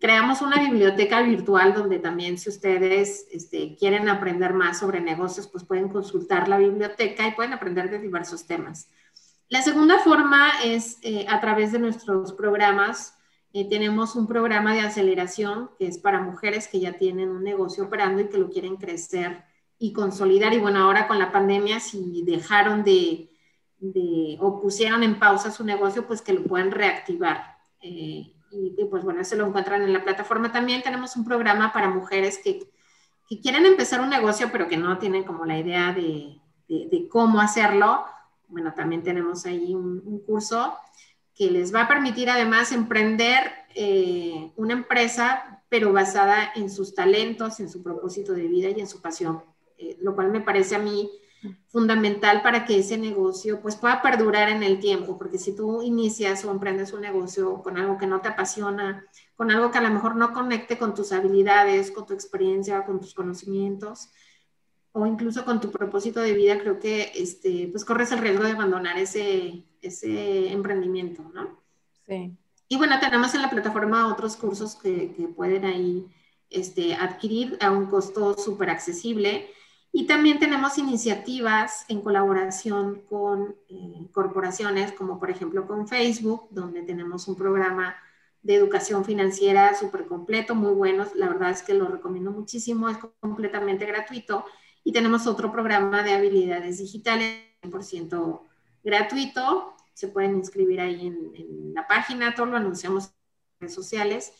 creamos una biblioteca virtual donde también si ustedes este, quieren aprender más sobre negocios, pues pueden consultar la biblioteca y pueden aprender de diversos temas. La segunda forma es eh, a través de nuestros programas. Eh, tenemos un programa de aceleración que es para mujeres que ya tienen un negocio operando y que lo quieren crecer y consolidar. Y bueno, ahora con la pandemia, si dejaron de, o pusieron en pausa su negocio, pues que lo puedan reactivar. Eh, y, pues bueno, se lo encuentran en la plataforma. También tenemos un programa para mujeres que, que quieren empezar un negocio, pero que no tienen como la idea de, de, cómo hacerlo. Bueno, también tenemos ahí un, curso que les va a permitir además emprender eh, una empresa, pero basada en sus talentos, en su propósito de vida y en su pasión, eh, lo cual me parece a mí fundamental para que ese negocio pues pueda perdurar en el tiempo, porque si tú inicias o emprendes un negocio con algo que no te apasiona, con algo que a lo mejor no conecte con tus habilidades, con tu experiencia, con tus conocimientos, o incluso con tu propósito de vida, creo que este, pues corres el riesgo de abandonar ese, ese emprendimiento, ¿no? Sí. Y bueno, tenemos en la plataforma otros cursos que, que pueden ahí este, adquirir a un costo súper accesible y también tenemos iniciativas en colaboración con eh, corporaciones, como por ejemplo con Facebook, donde tenemos un programa de educación financiera súper completo, muy buenos. La verdad es que lo recomiendo muchísimo, es completamente gratuito. Y tenemos otro programa de habilidades digitales, 100% gratuito. Se pueden inscribir ahí en, la página, todo lo anunciamos en redes sociales.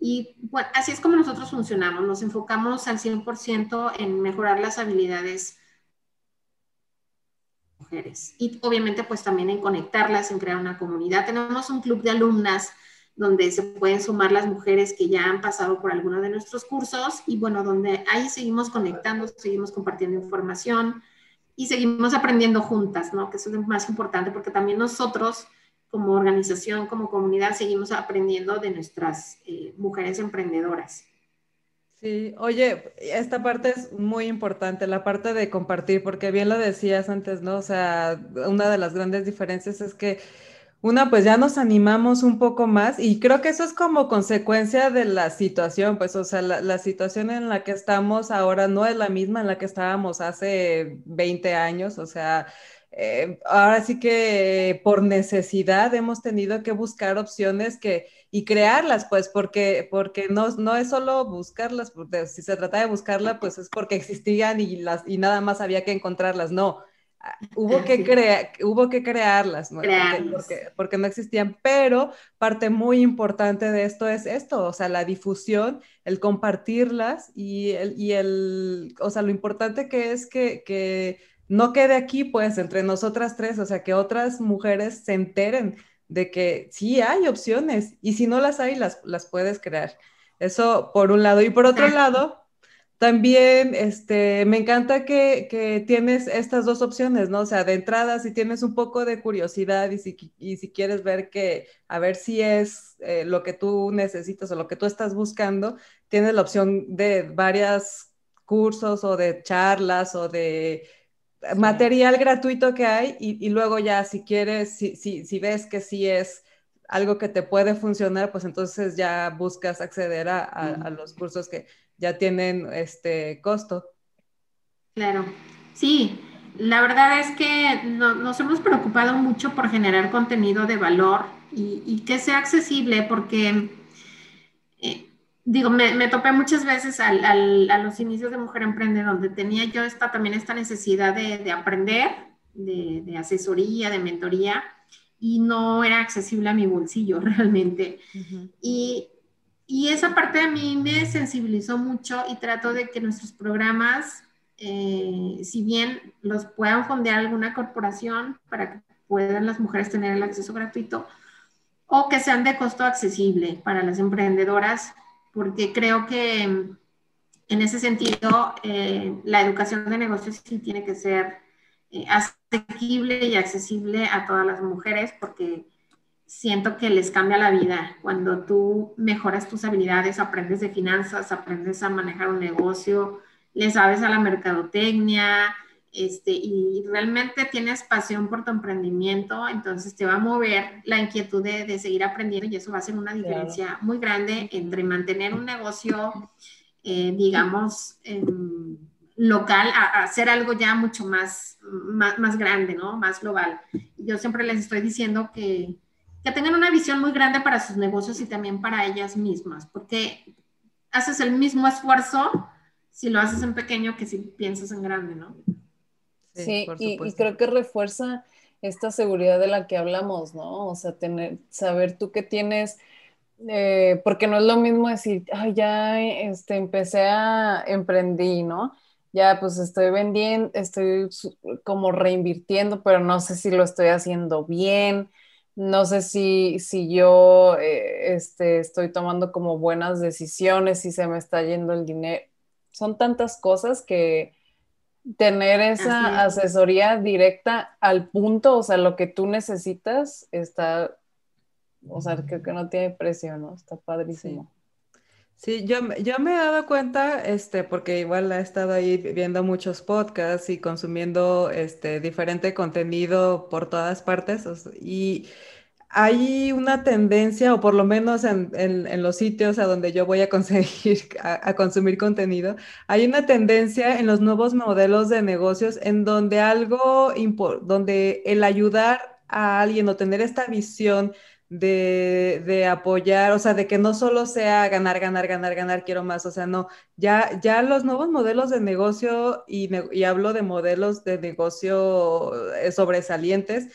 Y bueno, así es como nosotros funcionamos. Nos enfocamos al 100% en mejorar las habilidades mujeres. Y obviamente pues también en conectarlas, en crear una comunidad. Tenemos un club de alumnas donde se pueden sumar las mujeres que ya han pasado por alguno de nuestros cursos y bueno, donde ahí seguimos conectando, seguimos compartiendo información y seguimos aprendiendo juntas, ¿no? Que eso es lo más importante porque también nosotros como organización, como comunidad, seguimos aprendiendo de nuestras eh, mujeres emprendedoras. Sí, oye, esta parte es muy importante, la parte de compartir, porque bien lo decías antes, ¿no? O sea, una de las grandes diferencias es que una, pues ya nos animamos un poco más y creo que eso es como consecuencia de la situación, pues, o sea, la, situación en la que estamos ahora no es la misma en la que estábamos hace 20 años, o sea, eh, ahora sí que por necesidad hemos tenido que buscar opciones que y crearlas, pues, porque, porque no, no es solo buscarlas, si se trata de buscarlas, pues es porque existían y, las, y nada más había que encontrarlas, no. Hubo que, crear, hubo que crearlas, ¿no? Porque, no existían, pero parte muy importante de esto es esto, o sea, la difusión, el compartirlas y el, y el o sea, lo importante que es que, que, no quede aquí, pues, entre nosotras tres, o sea, que otras mujeres se enteren de que sí hay opciones y si no las hay, las, las puedes crear. Eso por un lado. Y por otro lado, también este, me encanta que, tienes estas dos opciones, ¿no? O sea, de entrada, si tienes un poco de curiosidad y si, si quieres ver que, a ver si es eh, lo que tú necesitas o lo que tú estás buscando, tienes la opción de varios cursos o de charlas o de material gratuito que hay y, luego ya si quieres, si, si, si ves que sí es algo que te puede funcionar, pues entonces ya buscas acceder a, a los cursos que ya tienen este costo. Claro, sí, la verdad es que nos hemos preocupado mucho por generar contenido de valor y, que sea accesible porque, eh, digo, me, topé muchas veces a los inicios de Mujer Emprende donde tenía yo esta, también esta necesidad de, aprender, de, asesoría, de mentoría y no era accesible a mi bolsillo realmente. Y y esa parte a mí me sensibilizó mucho y trato de que nuestros programas, eh, si bien los puedan fondear alguna corporación para que puedan las mujeres tener el acceso gratuito, o que sean de costo accesible para las emprendedoras, porque creo que en ese sentido eh, la educación de negocios sí tiene que ser eh, asequible y accesible a todas las mujeres, porque siento que les cambia la vida. Cuando tú mejoras tus habilidades, aprendes de finanzas, aprendes a manejar un negocio, le sabes a la mercadotecnia, este, y realmente tienes pasión por tu emprendimiento, entonces te va a mover la inquietud de, seguir aprendiendo y eso va a ser una diferencia muy grande entre mantener un negocio, eh, digamos, local, a, hacer algo ya mucho más, más, más grande, ¿no? Más global. Yo siempre les estoy diciendo que que tengan una visión muy grande para sus negocios y también para ellas mismas, porque haces el mismo esfuerzo si lo haces en pequeño que si piensas en grande, ¿no? Sí, y, creo que refuerza esta seguridad de la que hablamos, ¿no? O sea, tener, saber tú que tienes, eh, porque no es lo mismo decir, ay, ya este, empecé a emprendí, ¿no? Ya pues estoy vendiendo, estoy como reinvirtiendo, pero no sé si lo estoy haciendo bien, no sé si, si yo eh, este, estoy tomando como buenas decisiones, si se me está yendo el dinero. Son tantas cosas que tener esa asesoría directa al punto, o sea, lo que tú necesitas, está, o sea, creo que no tiene precio, ¿no? Está padrísimo. Sí, yo, yo me he dado cuenta, este, porque igual he estado ahí viendo muchos podcasts y consumiendo este, diferente contenido por todas partes, y hay una tendencia, o por lo menos en, los sitios a donde yo voy a conseguir, a, consumir contenido, hay una tendencia en los nuevos modelos de negocios en donde algo, donde el ayudar a alguien o tener esta visión de, de, apoyar, o sea, de que no solo sea ganar, ganar, ganar, ganar, quiero más, o sea, no, ya, ya los nuevos modelos de negocio, y, y hablo de modelos de negocio eh, sobresalientes,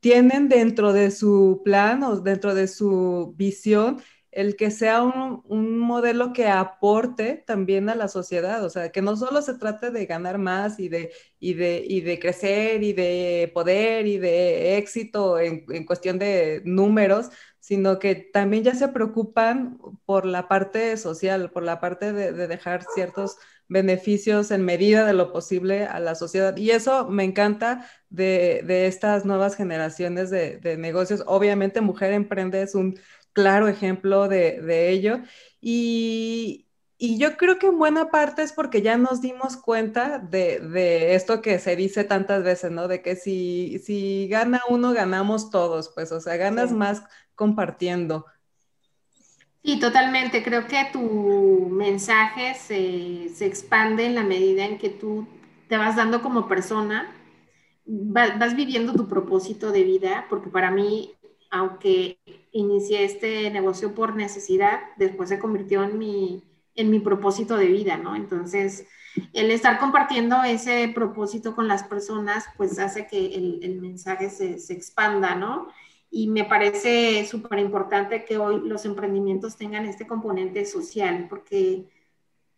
tienen dentro de su plan o dentro de su visión el que sea un, modelo que aporte también a la sociedad, o sea, que no solo se trate de ganar más y de, y de, y de crecer y de poder y de éxito en, cuestión de números, sino que también ya se preocupan por la parte social, por la parte de, dejar ciertos beneficios en medida de lo posible a la sociedad. Y eso me encanta de, estas nuevas generaciones de, de negocios. Obviamente, Mujer Emprende es un claro ejemplo de, ello. Y, yo creo que en buena parte es porque ya nos dimos cuenta de, esto que se dice tantas veces, ¿no? De que si, si gana uno, ganamos todos, pues, o sea, ganas más compartiendo. Sí, totalmente. Creo que tu mensaje se, se, expande en la medida en que tú te vas dando como persona, vas viviendo tu propósito de vida, porque para mí aunque inicié este negocio por necesidad, después se convirtió en mi, en mi propósito de vida, ¿no? Entonces, el estar compartiendo ese propósito con las personas, pues hace que el, mensaje se, se, expanda, ¿no? Y me parece súper importante que hoy los emprendimientos tengan este componente social, porque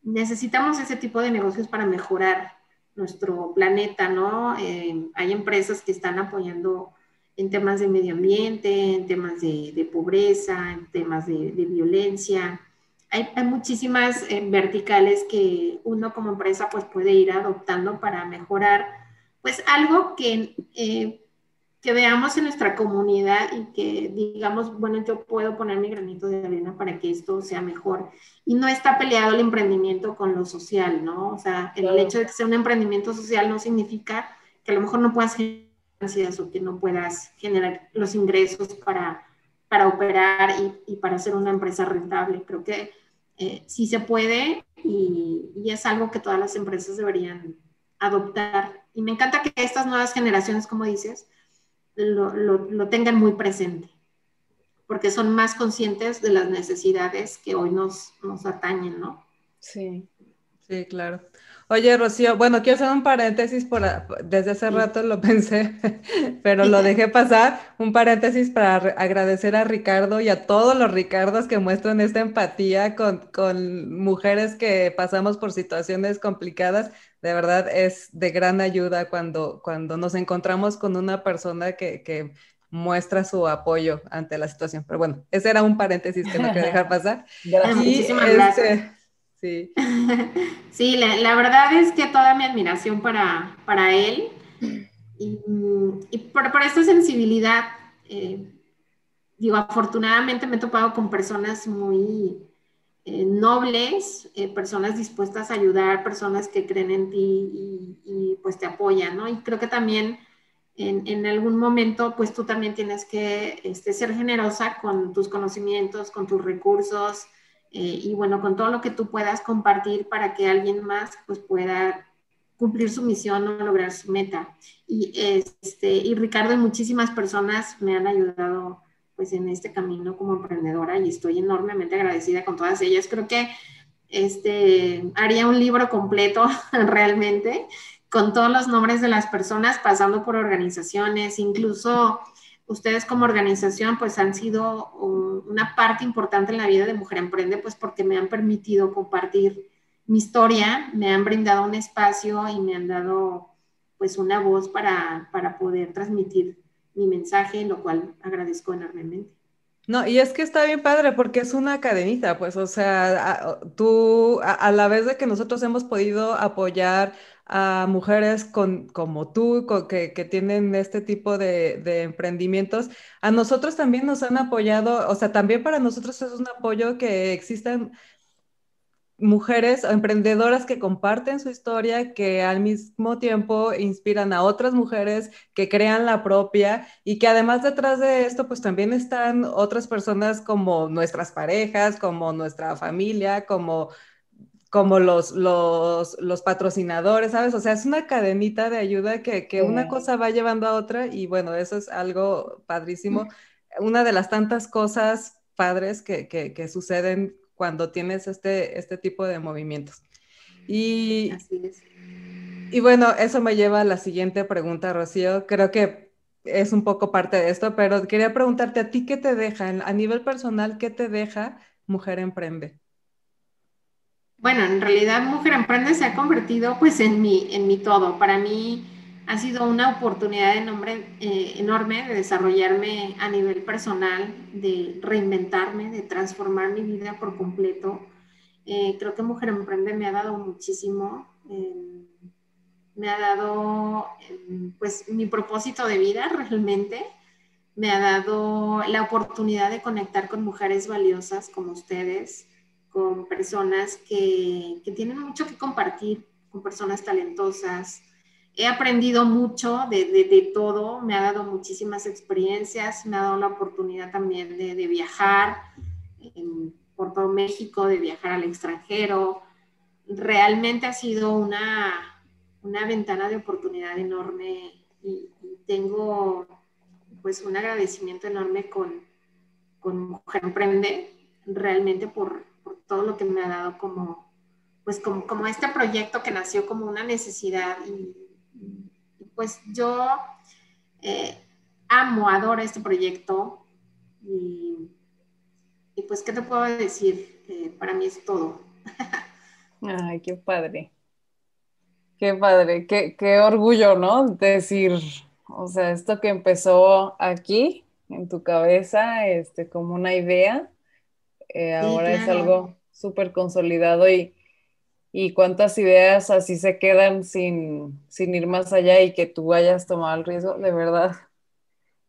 necesitamos ese tipo de negocios para mejorar nuestro planeta, ¿no? Eh, hay empresas que están apoyando en temas de medio ambiente, en temas de, pobreza, en temas de, violencia. Hay, muchísimas eh, verticales que uno como empresa pues puede ir adoptando para mejorar pues algo que, eh, que veamos en nuestra comunidad y que digamos, bueno, yo puedo poner mi granito de arena para que esto sea mejor. Y no está peleado el emprendimiento con lo social, ¿no? O sea, el hecho de que sea un emprendimiento social no significa que a lo mejor no puedas o que no puedas generar los ingresos para, para operar y, para hacer una empresa rentable. Creo que eh, sí se puede y, es algo que todas las empresas deberían adoptar. Y me encanta que estas nuevas generaciones, como dices, lo, lo, tengan muy presente, porque son más conscientes de las necesidades que hoy nos, nos atañen, ¿no? Sí, sí, claro. Oye, Rocío, bueno, quiero hacer un paréntesis, por, desde hace rato lo pensé, pero lo dejé pasar, un paréntesis para agradecer a Ricardo y a todos los Ricardos que muestran esta empatía con, con mujeres que pasamos por situaciones complicadas. De verdad es de gran ayuda cuando, cuando nos encontramos con una persona que, que muestra su apoyo ante la situación. Pero bueno, ese era un paréntesis que no quería dejar pasar. Gracias. Muchísimas este, gracias. Sí, sí la, verdad es que toda mi admiración para, para él y, por, por, esta sensibilidad. Eh, digo, afortunadamente me he topado con personas muy eh, nobles, eh, personas dispuestas a ayudar, personas que creen en ti y, pues te apoyan, ¿no? Y creo que también en, en, algún momento pues tú también tienes que este, ser generosa con tus conocimientos, con tus recursos, eh, y bueno, con todo lo que tú puedas compartir para que alguien más pues pueda cumplir su misión o lograr su meta. Y, este, y Ricardo y muchísimas personas me han ayudado pues en este camino como emprendedora y estoy enormemente agradecida con todas ellas. Creo que este, haría un libro completo realmente con todos los nombres de las personas, pasando por organizaciones, incluso ustedes como organización pues han sido una parte importante en la vida de Mujer Emprende pues porque me han permitido compartir mi historia, me han brindado un espacio y me han dado pues una voz para, para poder transmitir mi mensaje, lo cual agradezco enormemente. No, y es que está bien padre porque es una cadenita, pues, o sea, tú, a, la vez de que nosotros hemos podido apoyar a mujeres como tú, que, tienen este tipo de, emprendimientos, a nosotros también nos han apoyado, o sea, también para nosotros es un apoyo que existan mujeres emprendedoras que comparten su historia, que al mismo tiempo inspiran a otras mujeres que crean la propia y que además detrás de esto pues también están otras personas como nuestras parejas, como nuestra familia, como como los, los, los, patrocinadores, ¿sabes? O sea, es una cadenita de ayuda que, que una cosa va llevando a otra y bueno, eso es algo padrísimo. una de las tantas cosas padres que, que, suceden cuando tienes este, este tipo de movimientos. Y, y bueno, eso me lleva a la siguiente pregunta, Rocío. Creo que es un poco parte de esto, pero quería preguntarte a ti qué te deja, a nivel personal, ¿qué te deja Mujer Emprende? Bueno, en realidad Mujer Emprende se ha convertido pues en mi, en mi todo. Para mí ha sido una oportunidad eh, enorme de desarrollarme a nivel personal, de reinventarme, de transformar mi vida por completo. Eh, creo que Mujer Emprende me ha dado muchísimo. Eh, me ha dado pues mi propósito de vida realmente. Me ha dado la oportunidad de conectar con mujeres valiosas como ustedes, con personas que, que tienen mucho que compartir, con personas talentosas. He aprendido mucho de, de, todo, me ha dado muchísimas experiencias, me ha dado la oportunidad también de, de viajar por todo México, de viajar al extranjero. Realmente ha sido una, una ventana de oportunidad enorme y, tengo pues un agradecimiento enorme con, con Mujer Emprende, realmente por, todo lo que me ha dado como, pues como, como este proyecto que nació como una necesidad y, pues yo eh, amo, adoro este proyecto y, pues, ¿qué te puedo decir? Eh, para mí es todo. Ay, qué padre. Qué padre, qué, qué orgullo, ¿no? Decir, o sea, esto que empezó aquí, en tu cabeza, este, como una idea, eh, ahora es algo súper consolidado y, y, cuántas ideas así se quedan sin, sin, ir más allá y que tú hayas tomado el riesgo, de verdad.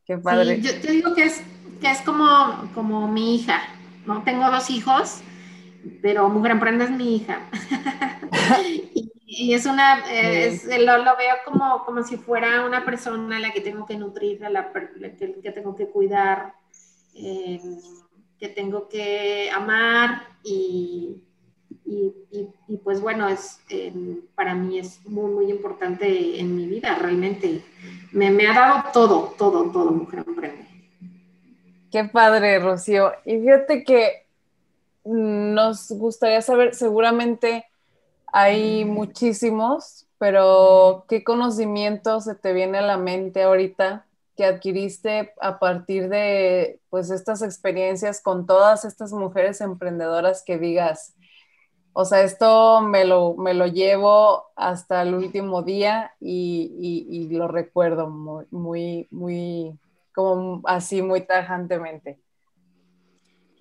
Qué padre. yo te digo que es, que es como, como mi hija, ¿no? Tengo dos hijos, pero Mujer Emprende es mi hija. y, es una, es, lo, lo, veo como, como si fuera una persona a la que tengo que nutrir, a la, que, que tengo que cuidar. Eh, que tengo que amar y, y, pues bueno, es, em, para mí es muy, muy importante en mi vida, realmente. Me, me ha dado todo, todo, todo, Mujer Emprende. Qué padre, Rocío. Y fíjate que nos gustaría saber, seguramente hay muchísimos, pero ¿qué conocimiento se te viene a la mente ahorita que adquiriste a partir de pues estas experiencias con todas estas mujeres emprendedoras que digas, o sea, esto me lo, me lo llevo hasta el último día y, lo recuerdo muy, muy, muy, como así, muy tajantemente.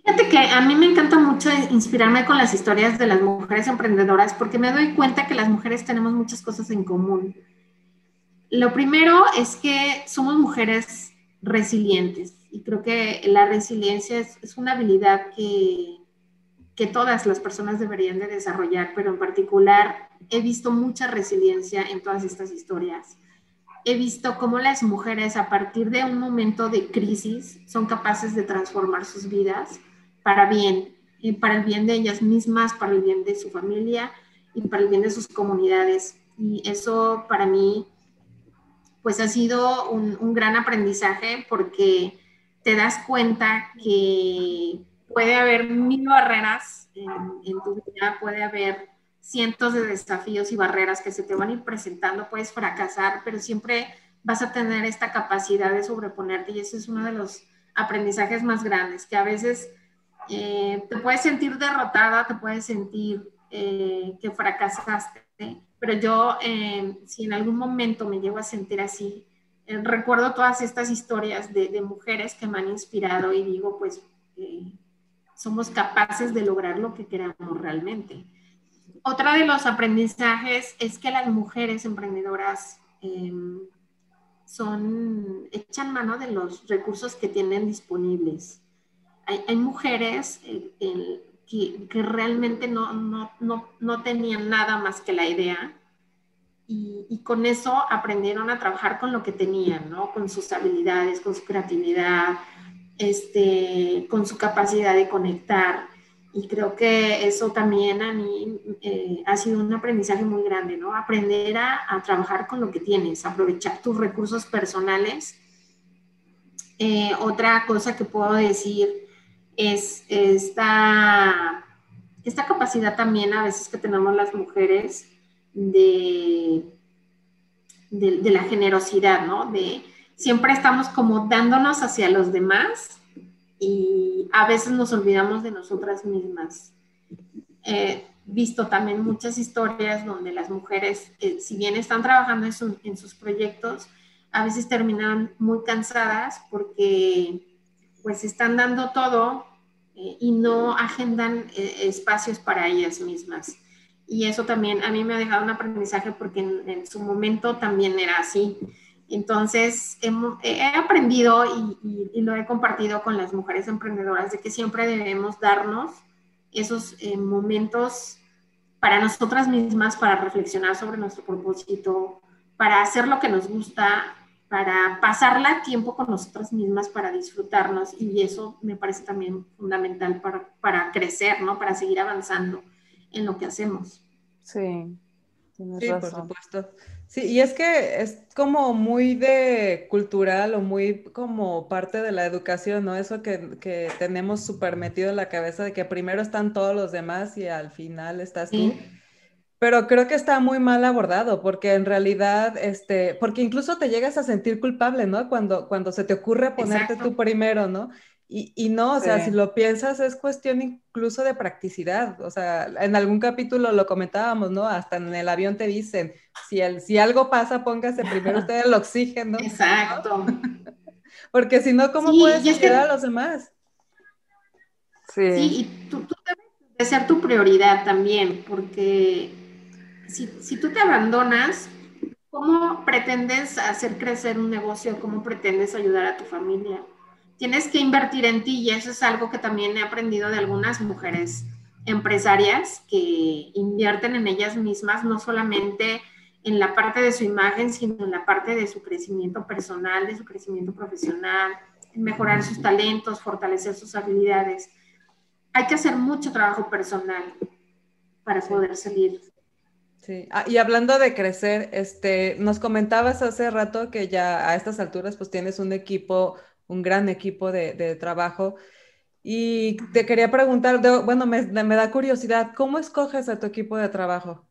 Fíjate que a mí me encanta mucho inspirarme con las historias de las mujeres emprendedoras porque me doy cuenta que las mujeres tenemos muchas cosas en común lo primero es que somos mujeres resilientes y creo que la resiliencia es, una habilidad que, que, todas las personas deberían de desarrollar, pero en particular he visto mucha resiliencia en todas estas historias. He visto cómo las mujeres a partir de un momento de crisis son capaces de transformar sus vidas para bien, y para el bien de ellas mismas, para el bien de su familia y para el bien de sus comunidades. Y eso para mí pues ha sido un, gran aprendizaje porque te das cuenta que puede haber mil barreras en, tu vida, puede haber cientos de desafíos y barreras que se te van a ir presentando, puedes fracasar, pero siempre vas a tener esta capacidad de sobreponerte y eso es uno de los aprendizajes más grandes, que a veces eh, te puedes sentir derrotada, te puedes sentir eh, que fracasaste, pero yo, eh, si en algún momento me llego a sentir así, eh, recuerdo todas estas historias de, mujeres que me han inspirado y digo, pues eh, somos capaces de lograr lo que queramos realmente. Otra de los aprendizajes es que las mujeres emprendedoras em, son, echan mano de los recursos que tienen disponibles. Hay, mujeres que, realmente no, no, no, no, tenían nada más que la idea y, y, con eso aprendieron a trabajar con lo que tenían, ¿no? Con sus habilidades, con su creatividad, este, con su capacidad de conectar. Y creo que eso también a mí eh, ha sido un aprendizaje muy grande, ¿no? Aprender a, a, trabajar con lo que tienes, aprovechar tus recursos personales Eh, otra cosa que puedo decir es esta, esta capacidad también a veces que tenemos las mujeres de, de, la generosidad, ¿no? De siempre estamos como dándonos hacia los demás y a veces nos olvidamos de nosotras mismas. He visto también muchas historias donde las mujeres, eh, si bien están trabajando en, sus proyectos, a veces terminan muy cansadas porque pues están dando todo eh, y no agendan eh, espacios para ellas mismas. Y eso también a mí me ha dejado un aprendizaje porque en, su momento también era así. Entonces, he, aprendido y, y, lo he compartido con las mujeres emprendedoras de que siempre debemos darnos esos eh, momentos para nosotras mismas, para reflexionar sobre nuestro propósito, para hacer lo que nos gusta, para pasarla tiempo con nosotras mismas, para disfrutarnos y eso me parece también fundamental para, para crecer, ¿no? Para seguir avanzando en lo que hacemos. Sí, sí, por supuesto. Sí, y es que es como muy de cultural o muy como parte de la educación, ¿no? Eso que, que tenemos súper metido en la cabeza de que primero están todos los demás y al final estás tú. Pero creo que está muy mal abordado, porque en realidad, este, porque incluso te llegas a sentir culpable, ¿no? Cuando, cuando se te ocurre ponerte tú primero, ¿no? Y, y no, o sea, si lo piensas, es cuestión incluso de practicidad. O sea, en algún capítulo lo comentábamos, ¿no? Hasta en el avión te dicen, si, el, si algo pasa, póngase primero usted el oxígeno. Exacto. porque si no, ¿cómo puedes ayudar a los demás? Sí, sí y tú, tú debes ser tu prioridad también, porque si, tú te abandonas, ¿cómo pretendes hacer crecer un negocio? ¿Cómo pretendes ayudar a tu familia? Tienes que invertir en ti y eso es algo que también he aprendido de algunas mujeres empresarias que invierten en ellas mismas, no solamente en la parte de su imagen, sino en la parte de su crecimiento personal, de su crecimiento profesional, mejorar sus talentos, fortalecer sus habilidades. Hay que hacer mucho trabajo personal para poder salir. Sí, ah, y hablando de crecer, este, nos comentabas hace rato que ya a estas alturas pues tienes un equipo, un gran equipo de, trabajo. Y te quería preguntar, bueno, me, da curiosidad, ¿cómo escoges a tu equipo de trabajo?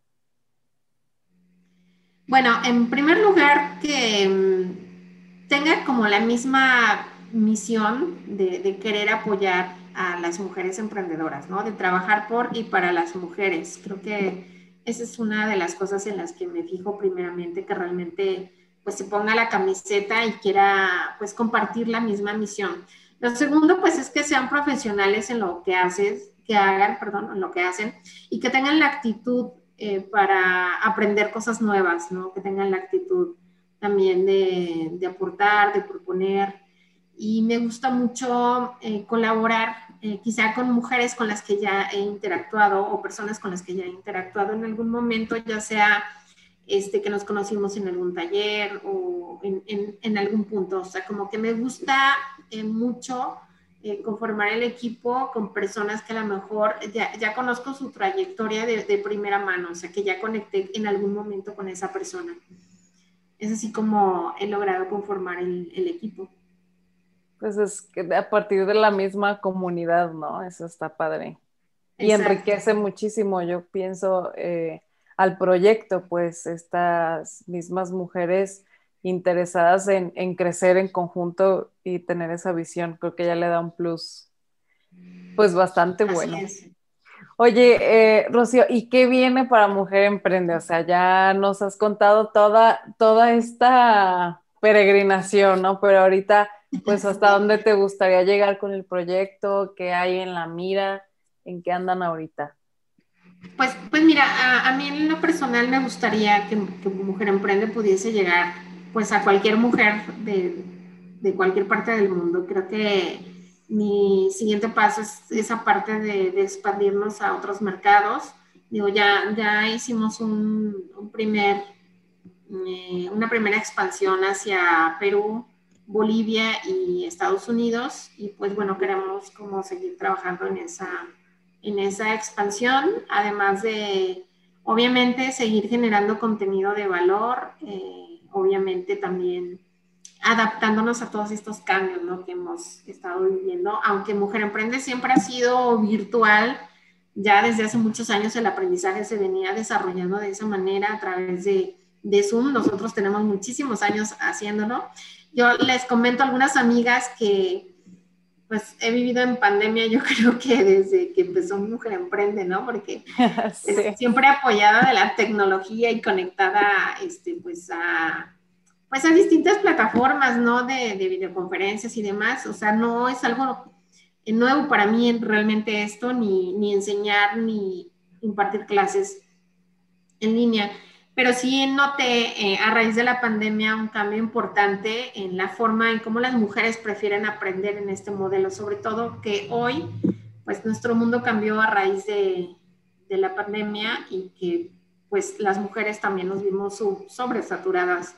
Bueno, en primer lugar, que mm, tenga como la misma misión de, de, querer apoyar a las mujeres emprendedoras, ¿no? De trabajar por y para las mujeres. Creo que esa es una de las cosas en las que me fijo primeramente, que realmente pues se ponga la camiseta y quiera pues compartir la misma misión. Lo segundo pues es que sean profesionales en lo que haces, que hagan, perdón, en lo que hacen y que tengan la actitud eh, para aprender cosas nuevas, ¿no? Que tengan la actitud también de, de aportar, de proponer. Y me gusta mucho eh, colaborar eh, quizá con mujeres con las que ya he interactuado o personas con las que ya he interactuado en algún momento, ya sea este, que nos conocimos en algún taller o en, en, algún punto. O sea, como que me gusta eh, mucho eh, conformar el equipo con personas que a lo mejor ya, ya conozco su trayectoria de, de, primera mano, o sea, que ya conecté en algún momento con esa persona. Es así como he logrado conformar el, el equipo. Pues es que a partir de la misma comunidad, ¿no? Eso está padre. Y enriquece muchísimo, yo pienso, eh, al proyecto, pues estas mismas mujeres interesadas en, crecer en conjunto y tener esa visión, creo que ya le da un plus, pues bastante bueno. Oye, eh, Rocío, ¿y qué viene para Mujer Emprende? O sea, ya nos has contado toda, toda esta peregrinación, ¿no? Pero ahorita pues hasta dónde te gustaría llegar con el proyecto, qué hay en la mira, en qué andan ahorita. Pues, pues mira, a, mí en lo personal me gustaría que, Mujer Emprende pudiese llegar pues a cualquier mujer de, cualquier parte del mundo. Creo que mi siguiente paso es esa parte de, expandirnos a otros mercados. Digo, ya, ya hicimos un, primer, eh, una primera expansión hacia Perú, Bolivia y Estados Unidos y pues bueno, queremos como seguir trabajando en esa, en esa expansión, además de obviamente seguir generando contenido de valor, eh, obviamente también adaptándonos a todos estos cambios ¿no? que hemos estado viviendo, aunque Mujer Emprende siempre ha sido virtual, ya desde hace muchos años el aprendizaje se venía desarrollando de esa manera a través de, de Zoom, nosotros tenemos muchísimos años haciéndolo. Yo les comento a algunas amigas que pues he vivido en pandemia, yo creo que desde que empezó Mujer Emprende, ¿no? Porque siempre apoyada de la tecnología y conectada, este, pues a, pues a distintas plataformas, ¿no? De, de videoconferencias y demás. O sea, no es algo nuevo para mí realmente esto, ni, ni enseñar, ni impartir clases en línea pero sí noté eh, a raíz de la pandemia un cambio importante en la forma en cómo las mujeres prefieren aprender en este modelo, sobre todo que hoy, pues nuestro mundo cambió a raíz de, de la pandemia y que pues las mujeres también nos vimos sobresaturadas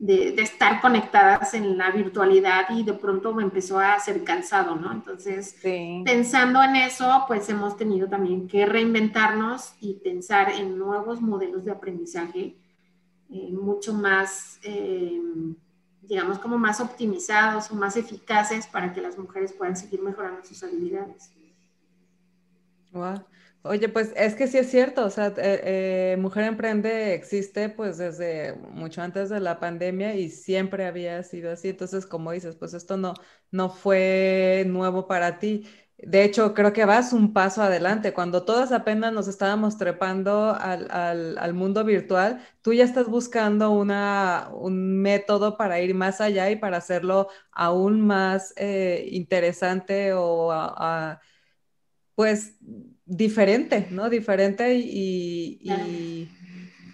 de, estar conectadas en la virtualidad y de pronto me empezó a ser cansado, ¿no? Entonces, pensando en eso, pues hemos tenido también que reinventarnos y pensar en nuevos modelos de aprendizaje eh, mucho más, eh, digamos, como más optimizados o más eficaces para que las mujeres puedan seguir mejorando sus habilidades. Wow. Oye, pues es que sí es cierto, o sea, eh, eh, Mujer Emprende existe pues desde mucho antes de la pandemia y siempre había sido así, entonces como dices, pues esto no, no fue nuevo para ti. De hecho, creo que vas un paso adelante. Cuando todas apenas nos estábamos trepando al, mundo virtual, tú ya estás buscando una, un método para ir más allá y para hacerlo aún más eh, interesante o pues diferente, ¿no? Diferente y,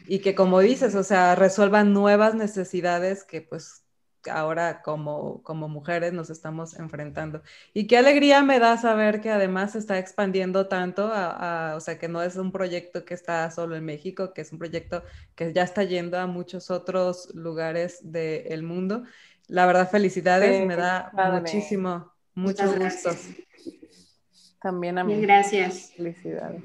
y, que como dices, o sea, resuelvan nuevas necesidades que pues ahora como, como mujeres nos estamos enfrentando. Y qué alegría me da saber que además se está expandiendo tanto, o sea, que no es un proyecto que está solo en México, que es un proyecto que ya está yendo a muchos otros lugares del mundo. La verdad, felicidades, me da muchísimo, mucho gusto. También a mí. gracias. Felicidades.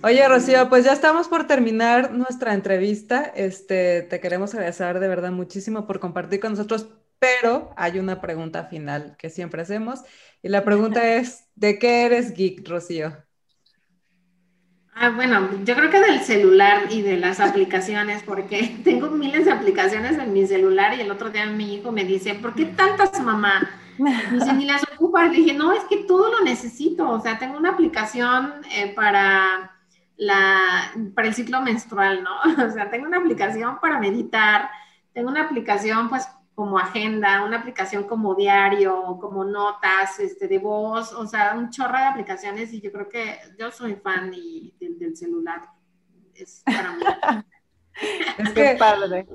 Oye, Rocío, pues ya estamos por terminar nuestra entrevista. Este, te queremos agradecer de verdad muchísimo por compartir con nosotros, pero hay una pregunta final que siempre hacemos. Y la pregunta es, ¿de qué eres geek, Rocío? Ah, bueno, yo creo que del celular y de las aplicaciones, porque tengo miles de aplicaciones en mi celular y el otro día mi hijo me dice, ¿por qué tantas, mamá? Dice, ni las ocupa. Le dije, no, es que todo lo necesito. O sea, tengo una aplicación eh, para, la, para el ciclo menstrual, ¿no? O sea, tengo una aplicación para meditar, tengo una aplicación, pues, como agenda, una aplicación como diario, como notas este, de voz, o sea, un chorro de aplicaciones y yo creo que yo soy fan del celular. Es para mí. es que padre.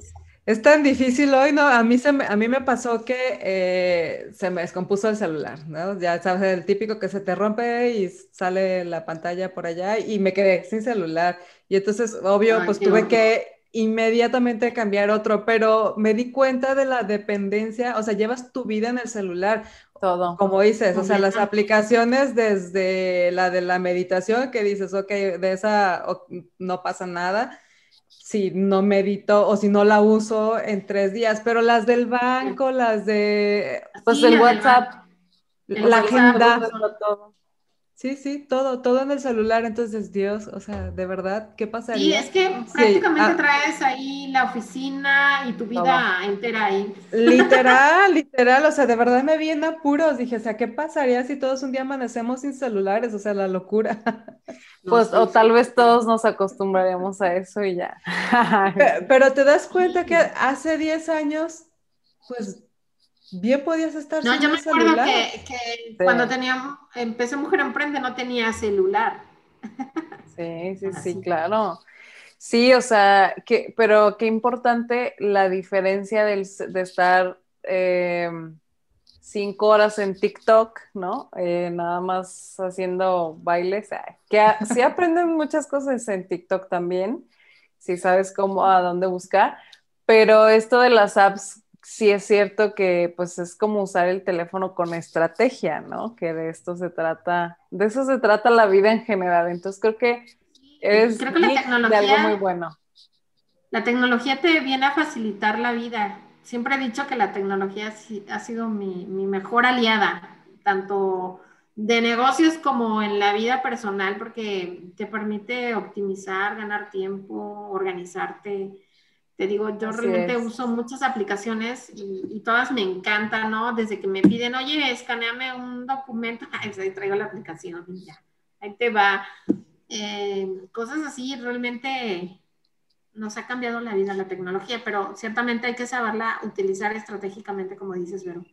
Es tan difícil hoy, ¿no? A mí, se me, a mí me pasó que eh, se me descompuso el celular, ¿no? Ya sabes, el típico que se te rompe y sale la pantalla por allá y me quedé sin celular. Y entonces, obvio, pues tuve que inmediatamente cambiar otro, pero me di cuenta de la dependencia, o sea, llevas tu vida en el celular. Todo. Como dices, o sea, las aplicaciones desde la de la meditación que dices, ok, de esa no pasa nada si no medito o si no la uso en tres días, pero las del banco, las de... Pues el WhatsApp, la agenda. Todo. Sí, sí, todo, todo en el celular, entonces Dios, o sea, de verdad, ¿qué pasaría? Y es que prácticamente ah. traes ahí la oficina y tu vida entera ahí. Literal, literal, o sea, de verdad me vi en apuros, dije, o sea, ¿qué pasaría si todos un día amanecemos sin celulares? O sea, la locura. Pues, o tal vez todos nos acostumbraremos a eso y ya. Pero te das cuenta que hace 10 años, pues bien podías estar no, yo me acuerdo que, cuando tenía, empecé Mujer Emprende no tenía celular. Sí, sí, sí, claro. Sí, o sea, que, pero qué importante la diferencia del, de estar eh, cinco horas en TikTok, ¿no? Eh, nada más haciendo bailes, que sí aprenden muchas cosas en TikTok también, si sabes cómo, a dónde buscar, pero esto de las apps sí es cierto que pues es como usar el teléfono con estrategia, ¿no? Que de esto se trata, de eso se trata la vida en general. Entonces creo que es creo que la tecnología, de algo muy bueno. La tecnología te viene a facilitar la vida, siempre he dicho que la tecnología ha sido mi, mi mejor aliada, tanto de negocios como en la vida personal, porque te permite optimizar, ganar tiempo, organizarte. Te digo, yo realmente uso muchas aplicaciones y, todas me encantan, ¿no? Desde que me piden, oye, escaneame un documento, ahí traigo la aplicación y ya, ahí te va. Eh, cosas así realmente nos ha cambiado la vida la tecnología, pero ciertamente hay que saberla utilizar estratégicamente, como dices, Vero.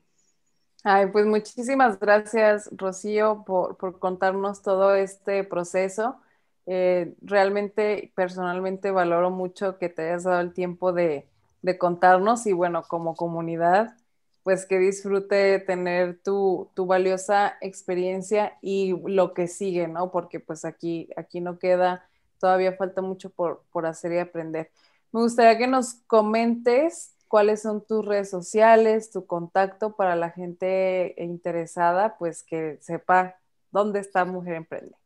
Ay, pues muchísimas gracias, Rocío, por, contarnos todo este proceso. Eh, realmente, personalmente, valoro mucho que te hayas dado el tiempo de, contarnos y bueno, como comunidad, pues que disfrute tener tu, valiosa experiencia y lo que sigue, ¿no? Porque pues aquí, aquí no queda, todavía falta mucho por, por hacer y aprender. Me gustaría que nos comentes cuáles son tus redes sociales, tu contacto para la gente interesada, pues que sepa dónde está Mujer Emprende.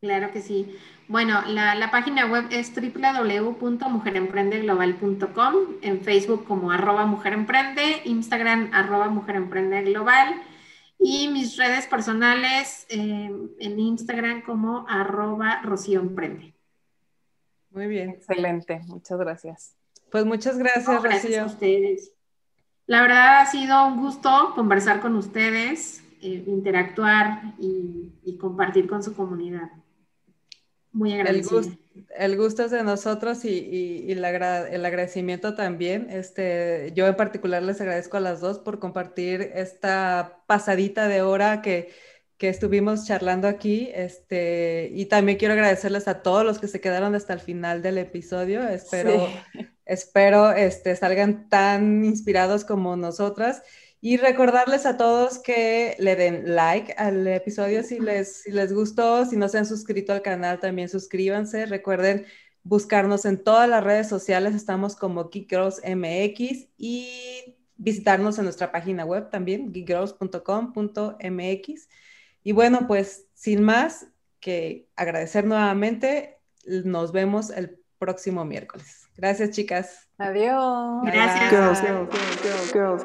Claro que sí. Bueno, la, página web es www.mujeremprendeglobal.com, en Facebook como arroba mujeremprende, Instagram arroba mujeremprendeglobal y mis redes personales eh, en Instagram como arroba rocíoemprende. Muy bien. Excelente, muchas gracias. Pues muchas gracias, gracias a ustedes. La verdad ha sido un gusto conversar con ustedes, eh, interactuar y, compartir con su comunidad. Muy agradecido. El gusto, es de nosotros y, el agradecimiento también. Este, yo en particular les agradezco a las dos por compartir esta pasadita de hora que, que estuvimos charlando aquí. Este, y también quiero agradecerles a todos los que se quedaron hasta el final del episodio. Espero Espero este, salgan tan inspirados como nosotras. Y recordarles a todos que le den like al episodio si les, si les gustó, si no se han suscrito al canal también suscríbanse. Recuerden buscarnos en todas las redes sociales, estamos como Geek MX y visitarnos en nuestra página web también, geekgirls.com.mx. Y bueno, pues sin más que agradecer nuevamente, nos vemos el próximo miércoles. Gracias, chicas. Adiós. Gracias. Girls, girls, girls,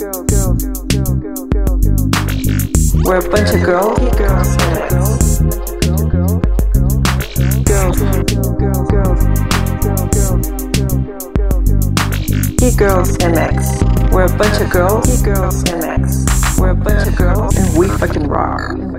We're a bunch of girls. Girls. Girls MX. We're a bunch of girls. He girls MX. We're a bunch of girls and we fucking rock.